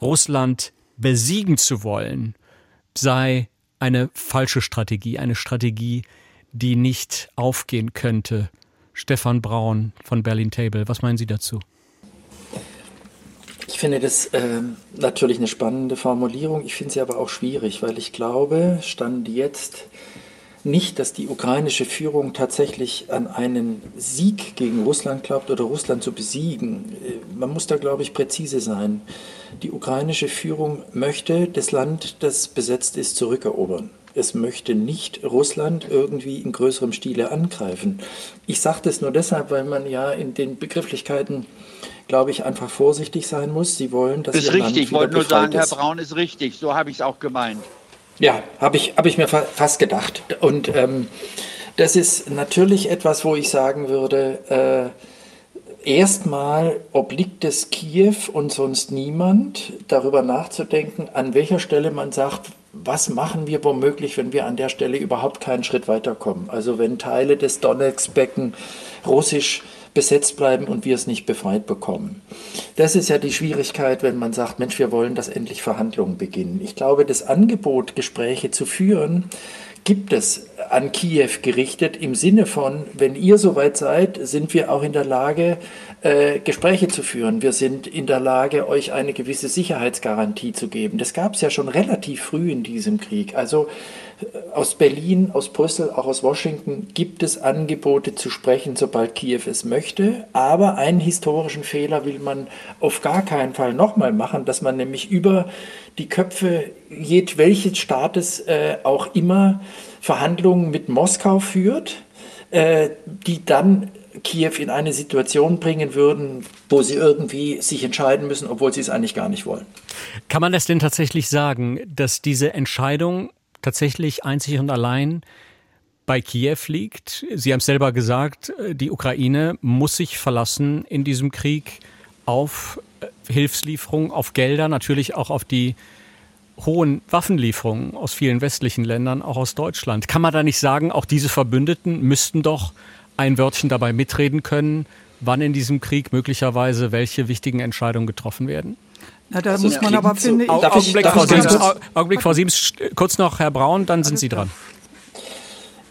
Russland besiegen zu wollen, sei eine falsche Strategie, eine Strategie, die nicht aufgehen könnte. Stefan Braun von Berlin Table, was meinen Sie dazu? Ich finde das ähm, natürlich eine spannende Formulierung. Ich finde sie aber auch schwierig, weil ich glaube, Stand jetzt nicht, dass die ukrainische Führung tatsächlich an einen Sieg gegen Russland glaubt oder Russland zu besiegen. Man muss da, glaube ich, präzise sein. Die ukrainische Führung möchte das Land, das besetzt ist, zurückerobern. Es möchte nicht Russland irgendwie in größerem Stile angreifen. Ich sage das nur deshalb, weil man ja in den Begrifflichkeiten, glaube ich, einfach vorsichtig sein muss. Sie wollen, dass ist ihr richtig. Land Ich wollte nur sagen, ist. Herr Braun ist richtig. So habe ich es auch gemeint. Ja, habe ich, hab ich mir fa fast gedacht. Und ähm, das ist natürlich etwas, wo ich sagen würde, äh, erstmal obliegt es Kiew und sonst niemand, darüber nachzudenken, an welcher Stelle man sagt, was machen wir womöglich, wenn wir an der Stelle überhaupt keinen Schritt weiterkommen. Also wenn Teile des Donetsk-Becken russisch besetzt bleiben und wir es nicht befreit bekommen. Das ist ja die Schwierigkeit, wenn man sagt, Mensch, wir wollen, dass endlich Verhandlungen beginnen. Ich glaube, das Angebot, Gespräche zu führen, gibt es an Kiew gerichtet im Sinne von, wenn ihr soweit seid, sind wir auch in der Lage, äh, Gespräche zu führen. Wir sind in der Lage, euch eine gewisse Sicherheitsgarantie zu geben. Das gab es ja schon relativ früh in diesem Krieg. Also aus Berlin, aus Brüssel, auch aus Washington gibt es Angebote zu sprechen, sobald Kiew es möchte. Aber einen historischen Fehler will man auf gar keinen Fall nochmal machen, dass man nämlich über die Köpfe jedwelches Staates äh, auch immer Verhandlungen mit Moskau führt, äh, die dann Kiew in eine Situation bringen würden, wo sie irgendwie sich entscheiden müssen, obwohl sie es eigentlich gar nicht wollen. Kann man das denn tatsächlich sagen, dass diese Entscheidung tatsächlich einzig und allein bei Kiew liegt? Sie haben es selber gesagt, die Ukraine muss sich verlassen in diesem Krieg auf Hilfslieferungen, auf Gelder, natürlich auch auf die hohen Waffenlieferungen aus vielen westlichen Ländern, auch aus Deutschland. Kann man da nicht sagen, auch diese Verbündeten müssten doch ein Wörtchen dabei mitreden können, wann in diesem Krieg möglicherweise welche wichtigen Entscheidungen getroffen werden? Na, da also muss man aber, so, finde ich... Augenblick, Frau Siebs, Augenblick, Frau Siebs, kurz noch Herr Braun, dann sind Sie dran.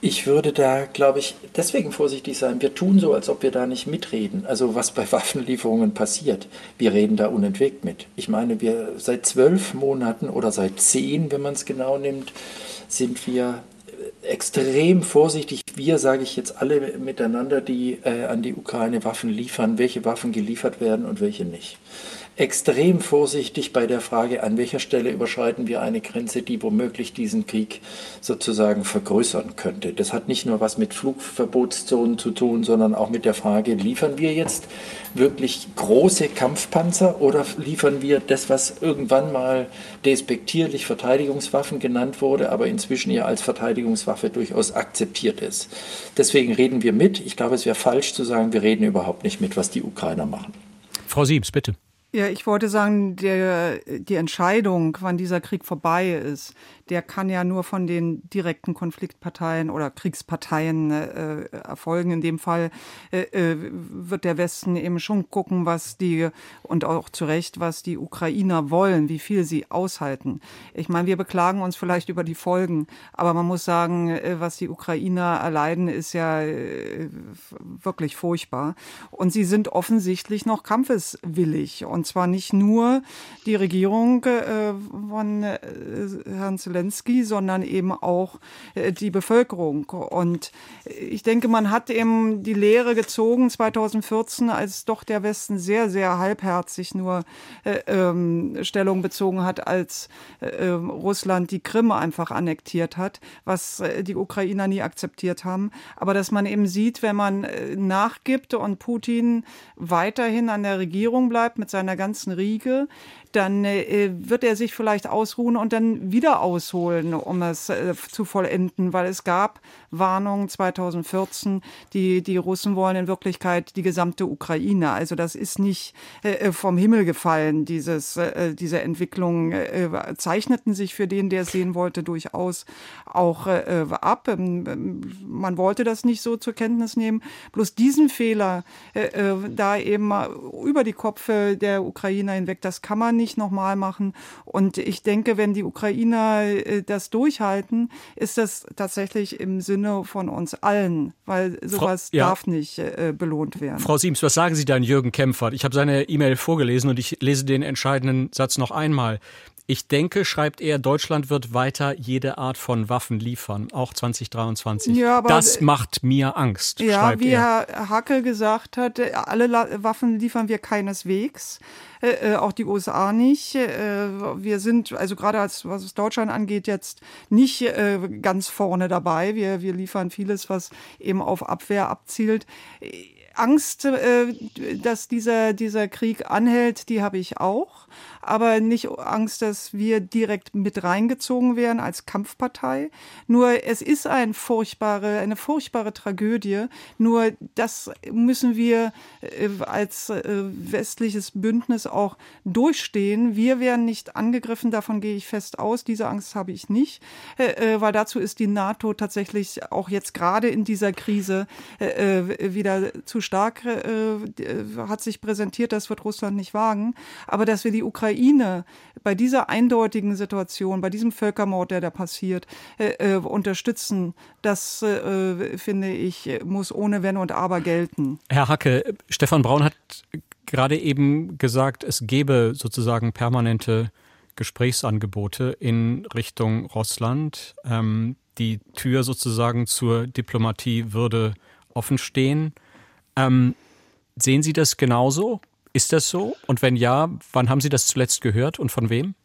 Ich würde da, glaube ich, deswegen vorsichtig sein. Wir tun so, als ob wir da nicht mitreden. Also was bei Waffenlieferungen passiert. Wir reden da unentwegt mit. Ich meine, wir seit zwölf Monaten oder seit zehn, wenn man es genau nimmt, sind wir extrem vorsichtig. Wir, sage ich jetzt alle miteinander, die äh, an die Ukraine Waffen liefern, welche Waffen geliefert werden und welche nicht extrem vorsichtig bei der Frage, an welcher Stelle überschreiten wir eine Grenze, die womöglich diesen Krieg sozusagen vergrößern könnte. Das hat nicht nur was mit Flugverbotszonen zu tun, sondern auch mit der Frage, liefern wir jetzt wirklich große Kampfpanzer oder liefern wir das, was irgendwann mal despektierlich Verteidigungswaffen genannt wurde, aber inzwischen ja als Verteidigungswaffe durchaus akzeptiert ist. Deswegen reden wir mit. Ich glaube, es wäre falsch zu sagen, wir reden überhaupt nicht mit, was die Ukrainer machen. Frau Siebs, bitte. Ja, ich wollte sagen, der, die Entscheidung, wann dieser Krieg vorbei ist, der kann ja nur von den direkten Konfliktparteien oder Kriegsparteien äh, erfolgen. In dem Fall äh, äh, wird der Westen eben schon gucken, was die und auch zu Recht, was die Ukrainer wollen, wie viel sie aushalten. Ich meine, wir beklagen uns vielleicht über die Folgen, aber man muss sagen, äh, was die Ukrainer erleiden, ist ja äh, wirklich furchtbar. Und sie sind offensichtlich noch kampfeswillig. Und zwar nicht nur die Regierung von Herrn Zelensky, Zelensky, sondern eben auch äh, die Bevölkerung. Und ich denke, man hat eben die Lehre gezogen 2014, als doch der Westen sehr, sehr halbherzig nur äh, ähm, Stellung bezogen hat, als äh, Russland die Krim einfach annektiert hat, was äh, die Ukrainer nie akzeptiert haben. Aber dass man eben sieht, wenn man äh, nachgibt und Putin weiterhin an der Regierung bleibt mit seiner ganzen Riege, dann äh, wird er sich vielleicht ausruhen und dann wieder ausholen, um es äh, zu vollenden, weil es gab Warnungen 2014, die, die Russen wollen in Wirklichkeit die gesamte Ukraine. Also das ist nicht äh, äh vom Himmel gefallen, dieses, äh, diese Entwicklungen äh, zeichneten sich für den, der es sehen wollte, durchaus auch ab. Ähm, ähm, man wollte das nicht so zur Kenntnis nehmen. Bloß diesen Fehler, da eben über die Köpfe der Ukrainer hinweg, das kann man nicht nochmal machen. Und ich denke, wenn die Ukrainer das durchhalten, ist das tatsächlich im Sinne von uns allen, weil sowas Frau, ja. darf nicht äh, belohnt werden. Frau Siems, was sagen Sie dann Jürgen Kempfert? Ich habe seine E-Mail vorgelesen und ich lese den entscheidenden Satz noch einmal. Ich denke, schreibt er, Deutschland wird weiter jede Art von Waffen liefern, auch 2023. Ja, aber das macht mir Angst. Ja, wie er. Herr Hacke gesagt hat, alle Waffen liefern wir keineswegs. Äh, äh, auch die USA nicht. Äh, wir sind, also gerade als, was es Deutschland angeht, jetzt nicht äh, ganz vorne dabei. Wir, wir liefern vieles, was eben auf Abwehr abzielt. Angst, äh, dass dieser, dieser Krieg anhält, die habe ich auch aber nicht Angst, dass wir direkt mit reingezogen werden als Kampfpartei. Nur es ist ein furchtbare, eine furchtbare Tragödie. Nur das müssen wir äh, als äh, westliches Bündnis auch durchstehen. Wir werden nicht angegriffen, davon gehe ich fest aus. Diese Angst habe ich nicht, äh, weil dazu ist die NATO tatsächlich auch jetzt gerade in dieser Krise wieder zu stark, hat sich präsentiert. Das wird Russland nicht wagen. Aber dass wir die Ukraine Ukraine bei dieser eindeutigen Situation, bei diesem Völkermord, der da passiert, äh, äh, unterstützen, das äh, finde ich, muss ohne Wenn und Aber gelten. Herr Hacke, Stefan Braun hat gerade eben gesagt, es gäbe sozusagen permanente Gesprächsangebote in Richtung Russland. Ähm, die Tür sozusagen zur Diplomatie würde offen stehen. Ähm, sehen Sie das genauso? Ist das so? Und wenn ja, wann haben Sie das zuletzt gehört und von wem?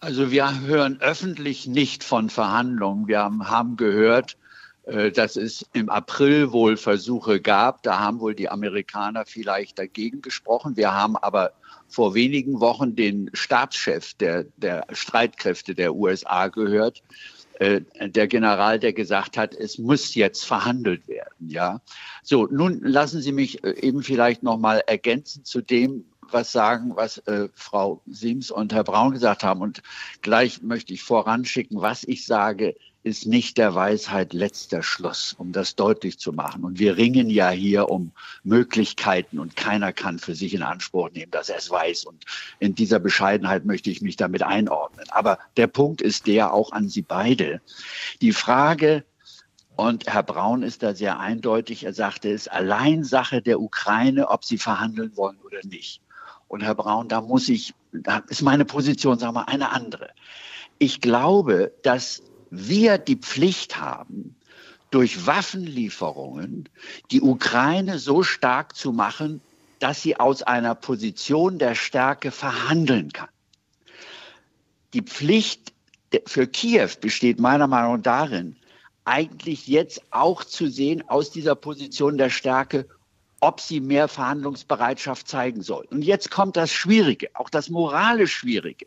Also wir hören öffentlich nicht von Verhandlungen. Wir haben gehört, äh, dass es im April wohl Versuche gab. Da haben wohl die Amerikaner vielleicht dagegen gesprochen. Wir haben aber vor wenigen Wochen den Stabschef der, der Streitkräfte der USA gehört, der General, der gesagt hat, es muss jetzt verhandelt werden. Ja, so nun lassen Sie mich äh, eben vielleicht noch mal ergänzen zu dem, was sagen, was äh, Frau Siems und Herr Braun gesagt haben. Und gleich möchte ich voranschicken, was ich sage, ist nicht der Weisheit letzter Schluss, um das deutlich zu machen. Und wir ringen ja hier um Möglichkeiten und keiner kann für sich in Anspruch nehmen, dass er es weiß. Und in dieser Bescheidenheit möchte ich mich damit einordnen. Aber der Punkt ist der auch an Sie beide. Die Frage, und Herr Braun ist da sehr eindeutig, er sagte, es ist allein Sache der Ukraine, ob sie verhandeln wollen oder nicht. Und Herr Braun, da muss ich, da ist meine Position, sagen wir, eine andere. Ich glaube, dass wir die Pflicht haben, durch Waffenlieferungen die Ukraine so stark zu machen, dass sie aus einer Position der Stärke verhandeln kann. Die Pflicht für Kiew besteht meiner Meinung nach darin, eigentlich jetzt auch zu sehen aus dieser Position der Stärke, ob sie mehr Verhandlungsbereitschaft zeigen soll. Und jetzt kommt das Schwierige, auch das moralisch Schwierige.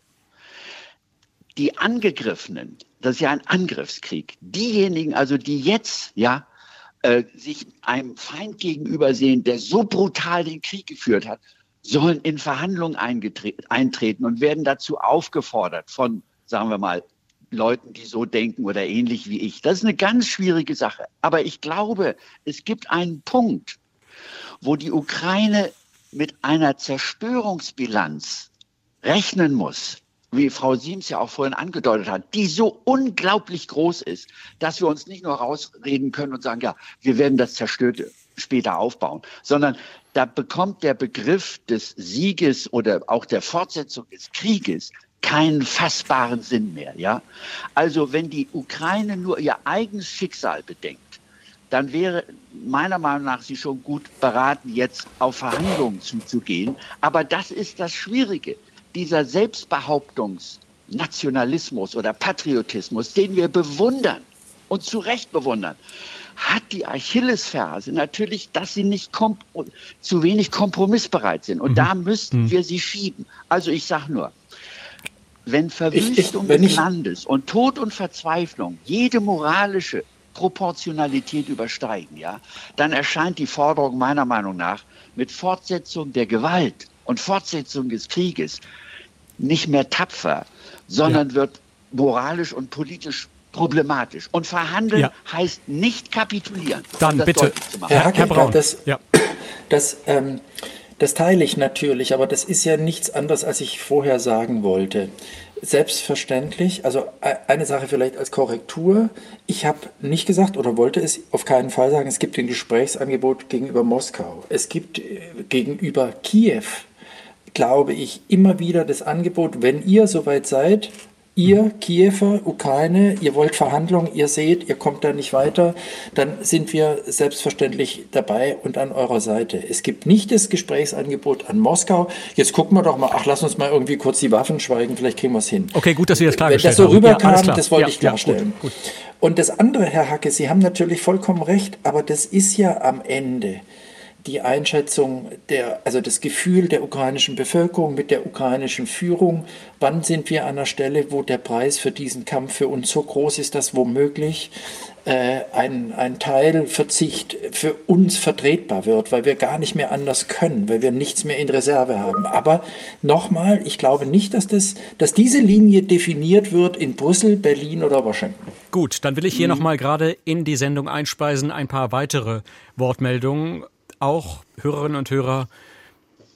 Die Angegriffenen das ist ja ein Angriffskrieg. Diejenigen also, die jetzt, ja, äh, sich einem Feind gegenüber sehen, der so brutal den Krieg geführt hat, sollen in Verhandlungen eintreten und werden dazu aufgefordert von, sagen wir mal, Leuten, die so denken oder ähnlich wie ich. Das ist eine ganz schwierige Sache. Aber ich glaube, es gibt einen Punkt, wo die Ukraine mit einer Zerstörungsbilanz rechnen muss, wie Frau Siems ja auch vorhin angedeutet hat, die so unglaublich groß ist, dass wir uns nicht nur rausreden können und sagen, ja, wir werden das Zerstörte später aufbauen, sondern da bekommt der Begriff des Sieges oder auch der Fortsetzung des Krieges keinen fassbaren Sinn mehr, ja. Also wenn die Ukraine nur ihr eigenes Schicksal bedenkt, dann wäre meiner Meinung nach sie schon gut beraten, jetzt auf Verhandlungen zuzugehen. Aber das ist das Schwierige dieser Selbstbehauptungsnationalismus oder Patriotismus, den wir bewundern und zu Recht bewundern, hat die Achillesferse natürlich, dass sie nicht zu wenig kompromissbereit sind. Und mhm. da müssten mhm. wir sie schieben. Also ich sage nur, wenn Verwüstung ich, ich, des Landes und Tod und Verzweiflung jede moralische Proportionalität übersteigen, ja, dann erscheint die Forderung meiner Meinung nach mit Fortsetzung der Gewalt und Fortsetzung des Krieges nicht mehr tapfer, sondern ja. wird moralisch und politisch problematisch. Und verhandeln ja. heißt nicht kapitulieren. Dann bitte, Herr, Hacke, Herr Braun. Das, ja. das, ähm, das teile ich natürlich, aber das ist ja nichts anderes, als ich vorher sagen wollte. Selbstverständlich, also e, eine Sache vielleicht als Korrektur. Ich habe nicht gesagt oder wollte es auf keinen Fall sagen, es gibt ein Gesprächsangebot gegenüber Moskau. Es gibt äh, gegenüber Kiew glaube ich, immer wieder das Angebot, wenn ihr soweit seid, ihr Kiewer, Ukraine, ihr wollt Verhandlungen, ihr seht, ihr kommt da nicht weiter, dann sind wir selbstverständlich dabei und an eurer Seite. Es gibt nicht das Gesprächsangebot an Moskau. Jetzt gucken wir doch mal, ach, lass uns mal irgendwie kurz die Waffen schweigen, vielleicht kriegen wir es hin. Okay, gut, dass Sie das klargestellt haben. Wenn das so rüberkam, ja, das wollte ja, ich klarstellen. Ja, gut, gut. Und das andere, Herr Hacke, Sie haben natürlich vollkommen recht, aber das ist ja am Ende die Einschätzung der, also das Gefühl der ukrainischen Bevölkerung mit der ukrainischen Führung. Wann sind wir an der Stelle, wo der Preis für diesen Kampf für uns so groß ist, dass womöglich äh, ein, ein Teilverzicht für uns vertretbar wird, weil wir gar nicht mehr anders können, weil wir nichts mehr in Reserve haben. Aber nochmal, ich glaube nicht, dass, das, dass diese Linie definiert wird in Brüssel, Berlin oder Washington. Gut, dann will ich hier mhm. nochmal gerade in die Sendung einspeisen ein paar weitere Wortmeldungen auch Hörerinnen und Hörer,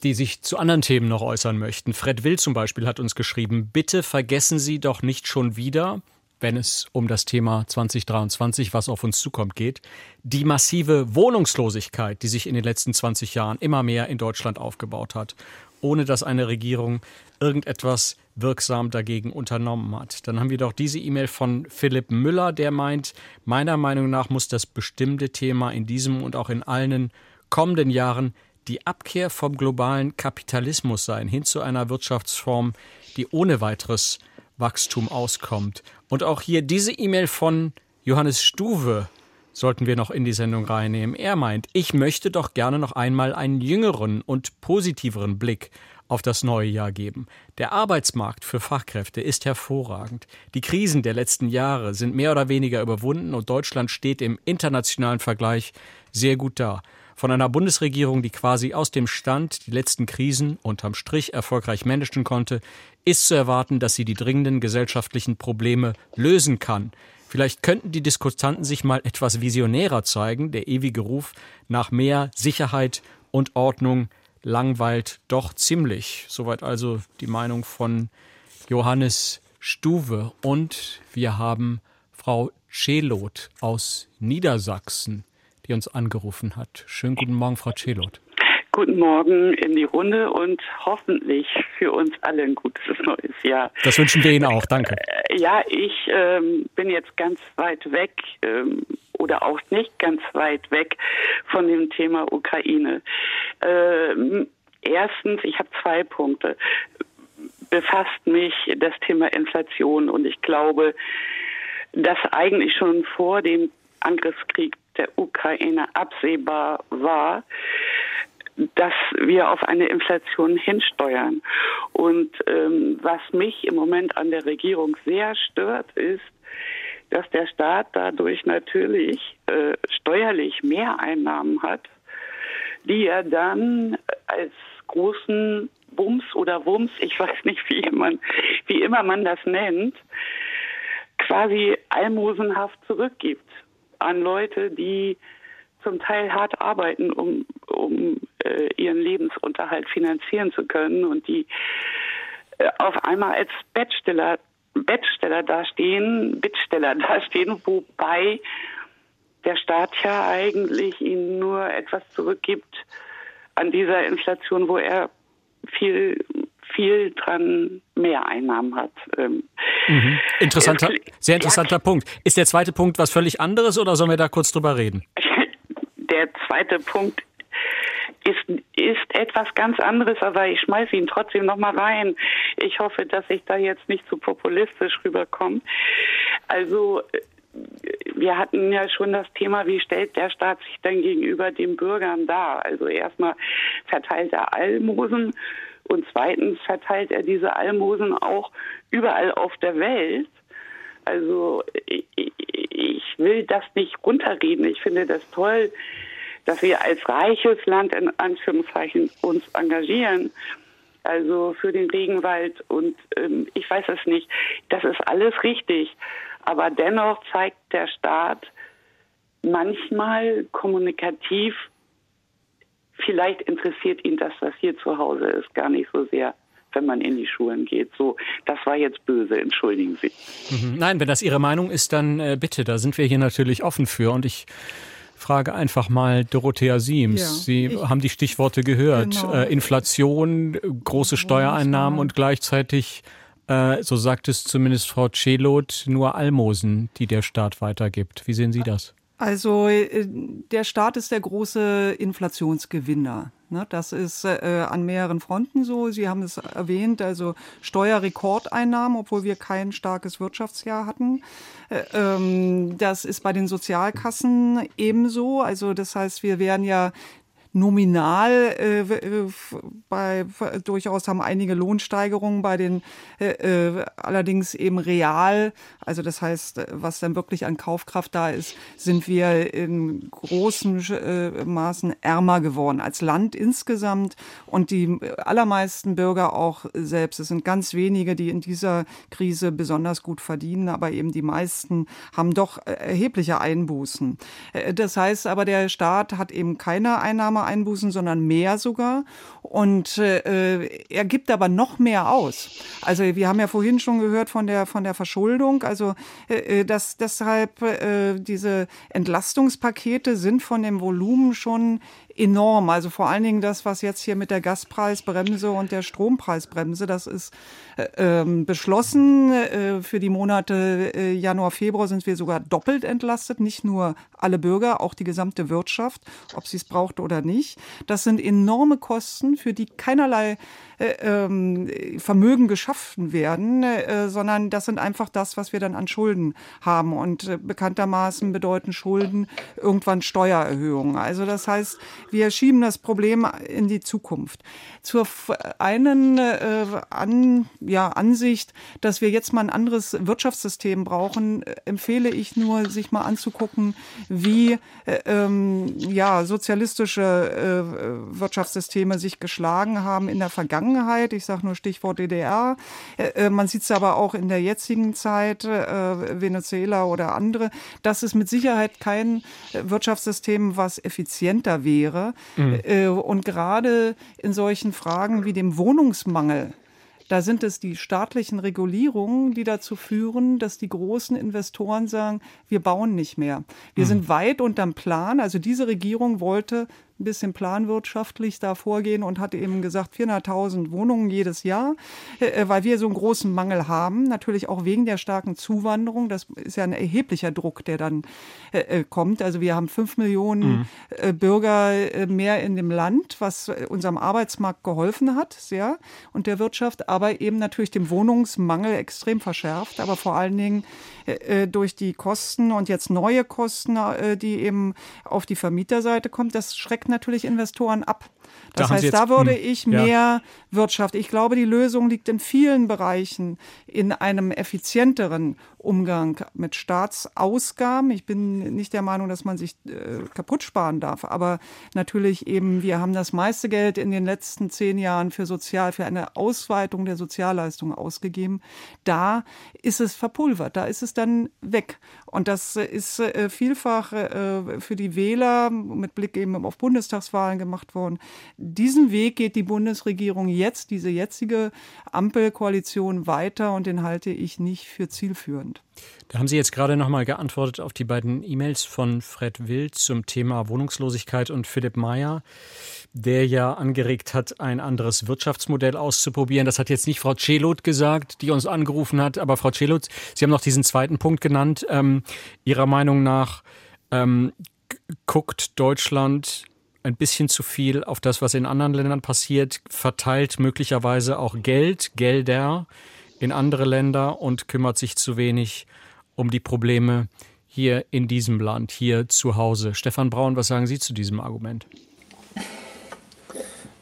die sich zu anderen Themen noch äußern möchten. Fred Will zum Beispiel hat uns geschrieben, bitte vergessen Sie doch nicht schon wieder, wenn es um das Thema 2023, was auf uns zukommt, geht, die massive Wohnungslosigkeit, die sich in den letzten 20 Jahren immer mehr in Deutschland aufgebaut hat, ohne dass eine Regierung irgendetwas wirksam dagegen unternommen hat. Dann haben wir doch diese E-Mail von Philipp Müller, der meint, meiner Meinung nach muss das bestimmte Thema in diesem und auch in allen kommenden Jahren die Abkehr vom globalen Kapitalismus sein, hin zu einer Wirtschaftsform, die ohne weiteres Wachstum auskommt. Und auch hier diese E-Mail von Johannes Stuwe sollten wir noch in die Sendung reinnehmen. Er meint, ich möchte doch gerne noch einmal einen jüngeren und positiveren Blick auf das neue Jahr geben. Der Arbeitsmarkt für Fachkräfte ist hervorragend. Die Krisen der letzten Jahre sind mehr oder weniger überwunden und Deutschland steht im internationalen Vergleich sehr gut da. Von einer Bundesregierung, die quasi aus dem Stand die letzten Krisen unterm Strich erfolgreich managen konnte, ist zu erwarten, dass sie die dringenden gesellschaftlichen Probleme lösen kann. Vielleicht könnten die Diskutanten sich mal etwas visionärer zeigen. Der ewige Ruf nach mehr Sicherheit und Ordnung langweilt doch ziemlich. Soweit also die Meinung von Johannes Stuwe. Und wir haben Frau Schelot aus Niedersachsen die uns angerufen hat. Schönen guten Morgen, Frau Celot. Guten Morgen in die Runde und hoffentlich für uns alle ein gutes neues Jahr. Das wünschen wir Ihnen auch, danke. Äh, ja, ich ähm, bin jetzt ganz weit weg ähm, oder auch nicht ganz weit weg von dem Thema Ukraine. Ähm, erstens, ich habe zwei Punkte. Befasst mich das Thema Inflation und ich glaube, dass eigentlich schon vor dem Angriffskrieg der Ukraine absehbar war, dass wir auf eine Inflation hinsteuern. Und ähm, was mich im Moment an der Regierung sehr stört, ist, dass der Staat dadurch natürlich äh, steuerlich mehr Einnahmen hat, die er dann als großen Bums oder Wumms, ich weiß nicht, wie, man, wie immer man das nennt, quasi almosenhaft zurückgibt an Leute, die zum Teil hart arbeiten, um, um äh, ihren Lebensunterhalt finanzieren zu können und die äh, auf einmal als Bettsteller, Bettsteller dastehen, Bittsteller dastehen, wobei der Staat ja eigentlich ihnen nur etwas zurückgibt an dieser Inflation, wo er viel viel dran mehr Einnahmen hat. Ähm, mhm. Interessanter, sehr interessanter ja, Punkt. Ist der zweite Punkt was völlig anderes oder sollen wir da kurz drüber reden? Der zweite Punkt ist, ist etwas ganz anderes, aber ich schmeiße ihn trotzdem nochmal rein. Ich hoffe, dass ich da jetzt nicht zu populistisch rüberkomme. Also wir hatten ja schon das Thema, wie stellt der Staat sich denn gegenüber den Bürgern dar? Also erstmal verteilt er Almosen und zweitens verteilt er diese Almosen auch überall auf der Welt. Also ich, ich will das nicht runterreden. Ich finde das toll, dass wir als reiches Land in Anführungszeichen uns engagieren. Also für den Regenwald und ähm, ich weiß es nicht. Das ist alles richtig. Aber dennoch zeigt der Staat manchmal kommunikativ vielleicht interessiert ihn das, was hier zu Hause ist, gar nicht so sehr wenn man in die Schulen geht. So, das war jetzt böse, entschuldigen Sie. Mhm. Nein, wenn das Ihre Meinung ist, dann äh, bitte, da sind wir hier natürlich offen für und ich frage einfach mal Dorothea Siems. Ja, Sie haben die Stichworte gehört. Genau. Äh, Inflation, große Steuereinnahmen und gleichzeitig, äh, so sagt es zumindest Frau Celot, nur Almosen, die der Staat weitergibt. Wie sehen Sie das? Also äh, der Staat ist der große Inflationsgewinner. Ne? Das ist äh, an mehreren Fronten so. Sie haben es erwähnt, also Steuerrekordeinnahmen, obwohl wir kein starkes Wirtschaftsjahr hatten. Äh, ähm, das ist bei den Sozialkassen ebenso. Also das heißt, wir werden ja nominal äh, äh bei durchaus haben einige Lohnsteigerungen bei den äh, äh, allerdings eben real, also das heißt, was dann wirklich an Kaufkraft da ist, sind wir in großen äh, Maßen ärmer geworden als Land insgesamt und die allermeisten Bürger auch selbst. Es sind ganz wenige, die in dieser Krise besonders gut verdienen, aber eben die meisten haben doch erhebliche Einbußen. Äh, das heißt aber, der Staat hat eben keine Einnahme Einbußen, sondern mehr sogar. Und äh, er gibt aber noch mehr aus. Also wir haben ja vorhin schon gehört von der von der Verschuldung. Also äh, äh dass deshalb äh, diese Entlastungspakete sind von dem Volumen schon enorm. Also vor allen Dingen das, was jetzt hier mit der Gaspreisbremse und der Strompreisbremse, das ist äh, ähm, beschlossen. Äh, für die Monate äh, Januar, Februar sind wir sogar doppelt entlastet. Nicht nur alle Bürger, auch die gesamte Wirtschaft, ob sie es braucht oder nicht. Das sind enorme Kosten, für die keinerlei äh, ähm, Vermögen geschaffen werden, äh, sondern das sind einfach das, was wir dann an Schulden haben. Und äh, bekanntermaßen bedeuten Schulden irgendwann Steuererhöhungen. Also das heißt, wir schieben das Problem in die Zukunft. Zur einen äh, an, ja, Ansicht, dass wir jetzt mal ein anderes Wirtschaftssystem brauchen, empfehle ich nur, sich mal anzugucken, wie äh, ähm, ja, sozialistische äh, Wirtschaftssysteme sich geschlagen haben in der Vergangenheit Vergangenheit. Ich sage nur Stichwort DDR. Äh, äh, man sieht es aber auch in der jetzigen Zeit, äh, Venezuela oder andere. Das ist mit Sicherheit kein Wirtschaftssystem, was effizienter wäre. Mhm. Und gerade in solchen Fragen wie dem Wohnungsmangel, da sind es die staatlichen Regulierungen, die dazu führen, dass die großen Investoren sagen, wir bauen nicht mehr. Wir mhm. sind weit unterm Plan. Also diese Regierung wollte ein bisschen planwirtschaftlich da vorgehen und hat eben gesagt, 400.000 Wohnungen jedes Jahr, äh, äh, weil wir so einen großen Mangel haben. Natürlich auch wegen der starken Zuwanderung. Das ist ja ein erheblicher Druck, der dann äh, kommt. Also wir haben fünf Millionen mhm. Bürger mehr in dem Land, was unserem Arbeitsmarkt geholfen hat, sehr, und der Wirtschaft, aber eben natürlich dem Wohnungsmangel extrem verschärft, aber vor allen Dingen durch die Kosten und jetzt neue Kosten, die eben auf die Vermieterseite kommt. Das schreckt natürlich Investoren ab. Das da heißt, da würde hm, ich mehr ja. Wirtschaft. Ich glaube, die Lösung liegt in vielen Bereichen in einem effizienteren Umgang mit Staatsausgaben. Ich bin nicht der Meinung, dass man sich äh, kaputt sparen darf, aber natürlich eben, wir haben das meiste Geld in den letzten zehn Jahren für Sozial, für eine Ausweitung der Sozialleistungen ausgegeben. Da ist es verpulvert, da ist es dann weg. Und das ist äh, vielfach äh, für die Wähler mit Blick eben auf Bundestagswahlen gemacht worden. Diesen Weg geht die Bundesregierung jetzt, diese jetzige Ampelkoalition weiter und den halte ich nicht für zielführend. Da haben Sie jetzt gerade noch mal geantwortet auf die beiden E-Mails von Fred Wild zum Thema Wohnungslosigkeit und Philipp Mayer, der ja angeregt hat, ein anderes Wirtschaftsmodell auszuprobieren. Das hat jetzt nicht Frau Celot gesagt, die uns angerufen hat, aber Frau Celot, Sie haben noch diesen zweiten Punkt genannt. Ähm, Ihrer Meinung nach ähm, guckt Deutschland ein bisschen zu viel auf das, was in anderen Ländern passiert, verteilt möglicherweise auch Geld, Gelder in andere Länder und kümmert sich zu wenig um die Probleme hier in diesem Land, hier zu Hause. Stefan Braun, was sagen Sie zu diesem Argument?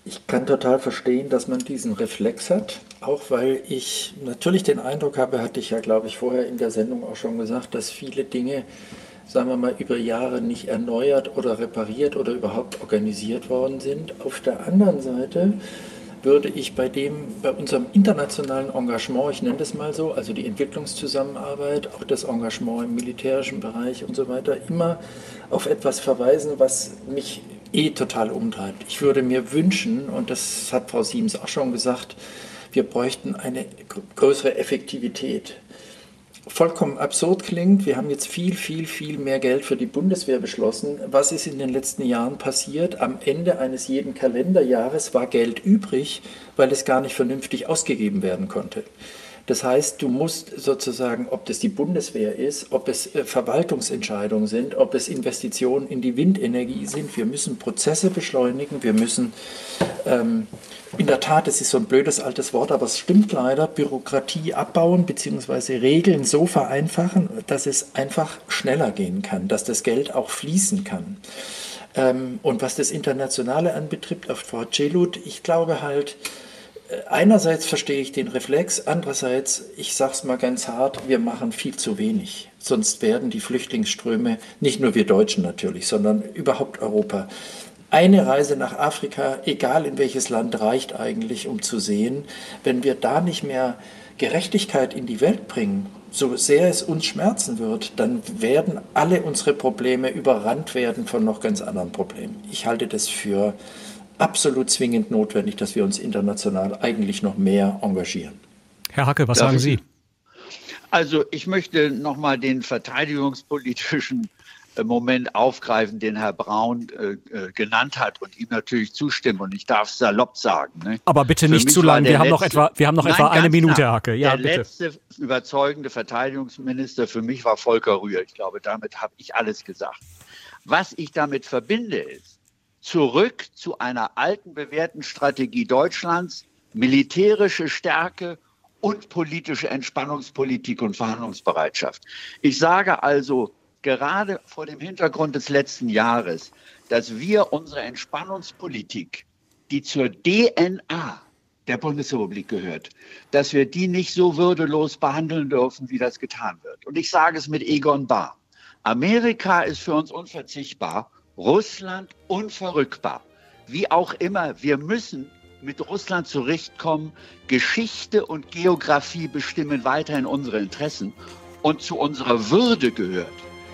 Ich kann total verstehen, dass man diesen Reflex hat, auch weil ich natürlich den Eindruck habe, hatte ich ja, glaube ich, vorher in der Sendung auch schon gesagt, dass viele Dinge sagen wir mal, über Jahre nicht erneuert oder repariert oder überhaupt organisiert worden sind. Auf der anderen Seite würde ich bei dem, bei unserem internationalen Engagement, ich nenne das mal so, also die Entwicklungszusammenarbeit, auch das Engagement im militärischen Bereich und so weiter, immer auf etwas verweisen, was mich eh total umtreibt. Ich würde mir wünschen, und das hat Frau Siemens auch schon gesagt, wir bräuchten eine größere Effektivität vollkommen absurd klingt. Wir haben jetzt viel, viel, viel mehr Geld für die Bundeswehr beschlossen. Was ist in den letzten Jahren passiert? Am Ende eines jeden Kalenderjahres war Geld übrig, weil es gar nicht vernünftig ausgegeben werden konnte. Das heißt, du musst sozusagen, ob das die Bundeswehr ist, ob es äh, Verwaltungsentscheidungen sind, ob es Investitionen in die Windenergie sind, wir müssen Prozesse beschleunigen, wir müssen ähm, in der Tat, das ist so ein blödes altes Wort, aber es stimmt leider, Bürokratie abbauen bzw. Regeln so vereinfachen, dass es einfach schneller gehen kann, dass das Geld auch fließen kann. Ähm, und was das Internationale anbetrifft, auf Frau Celut, ich glaube halt, äh, einerseits verstehe ich den Reflex, andererseits, ich sage es mal ganz hart, wir machen viel zu wenig. Sonst werden die Flüchtlingsströme, nicht nur wir Deutschen natürlich, sondern überhaupt Europa, eine Reise nach Afrika, egal in welches Land, reicht eigentlich, um zu sehen, wenn wir da nicht mehr Gerechtigkeit in die Welt bringen, so sehr es uns schmerzen wird, dann werden alle unsere Probleme überrannt werden von noch ganz anderen Problemen. Ich halte das für absolut zwingend notwendig, dass wir uns international eigentlich noch mehr engagieren. Herr Hacke, was Darf sagen Sie? Also ich möchte nochmal den verteidigungspolitischen äh, Moment aufgreifen, den Herr Braun äh, äh, genannt hat und ihm natürlich zustimmen. Und ich darf salopp sagen. Ne? Aber bitte Für nicht zu lang. Wir haben, noch etwa, wir haben noch Nein, etwa eine Minute, knapp. Hacke. Ja, der bitte. letzte überzeugende Verteidigungsminister für mich war Volker Rühr. Ich glaube, damit habe ich alles gesagt. Was ich damit verbinde, ist zurück zu einer alten bewährten Strategie Deutschlands, militärische Stärke und politische Entspannungspolitik und Verhandlungsbereitschaft. Ich sage also, gerade vor dem Hintergrund des letzten Jahres, dass wir unsere Entspannungspolitik, die zur DNA der Bundesrepublik gehört, dass wir die nicht so würdelos behandeln dürfen, wie das getan wird. Und ich sage es mit Egon Bahr. Amerika ist für uns unverzichtbar, Russland unverrückbar. Wie auch immer, wir müssen mit Russland zurechtkommen. Geschichte und Geografie bestimmen weiterhin unsere Interessen. Und zu unserer Würde gehört,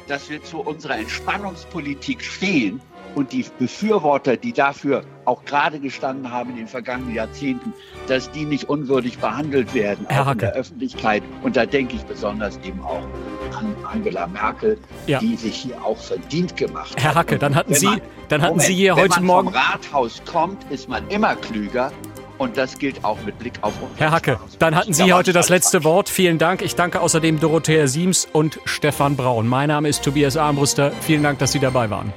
dass wir zu unserer Entspannungspolitik stehen und die Befürworter, die dafür auch gerade gestanden haben in den vergangenen Jahrzehnten, dass die nicht unwürdig behandelt werden, auch in der Öffentlichkeit. Und da denke ich besonders eben auch an Angela Merkel, ja. die sich hier auch verdient gemacht hat. Herr Hacke, dann hatten Sie, dann hatten Moment, Sie hier heute Morgen. Wenn man vom Rathaus kommt, ist man immer klüger und das gilt auch mit Blick auf uns. Herr Hacke, dann hatten Sie heute das letzte Wort. Vielen Dank. Ich danke außerdem Dorothea Siems und Stefan Braun. Mein Name ist Tobias Armbruster. Vielen Dank, dass Sie dabei waren.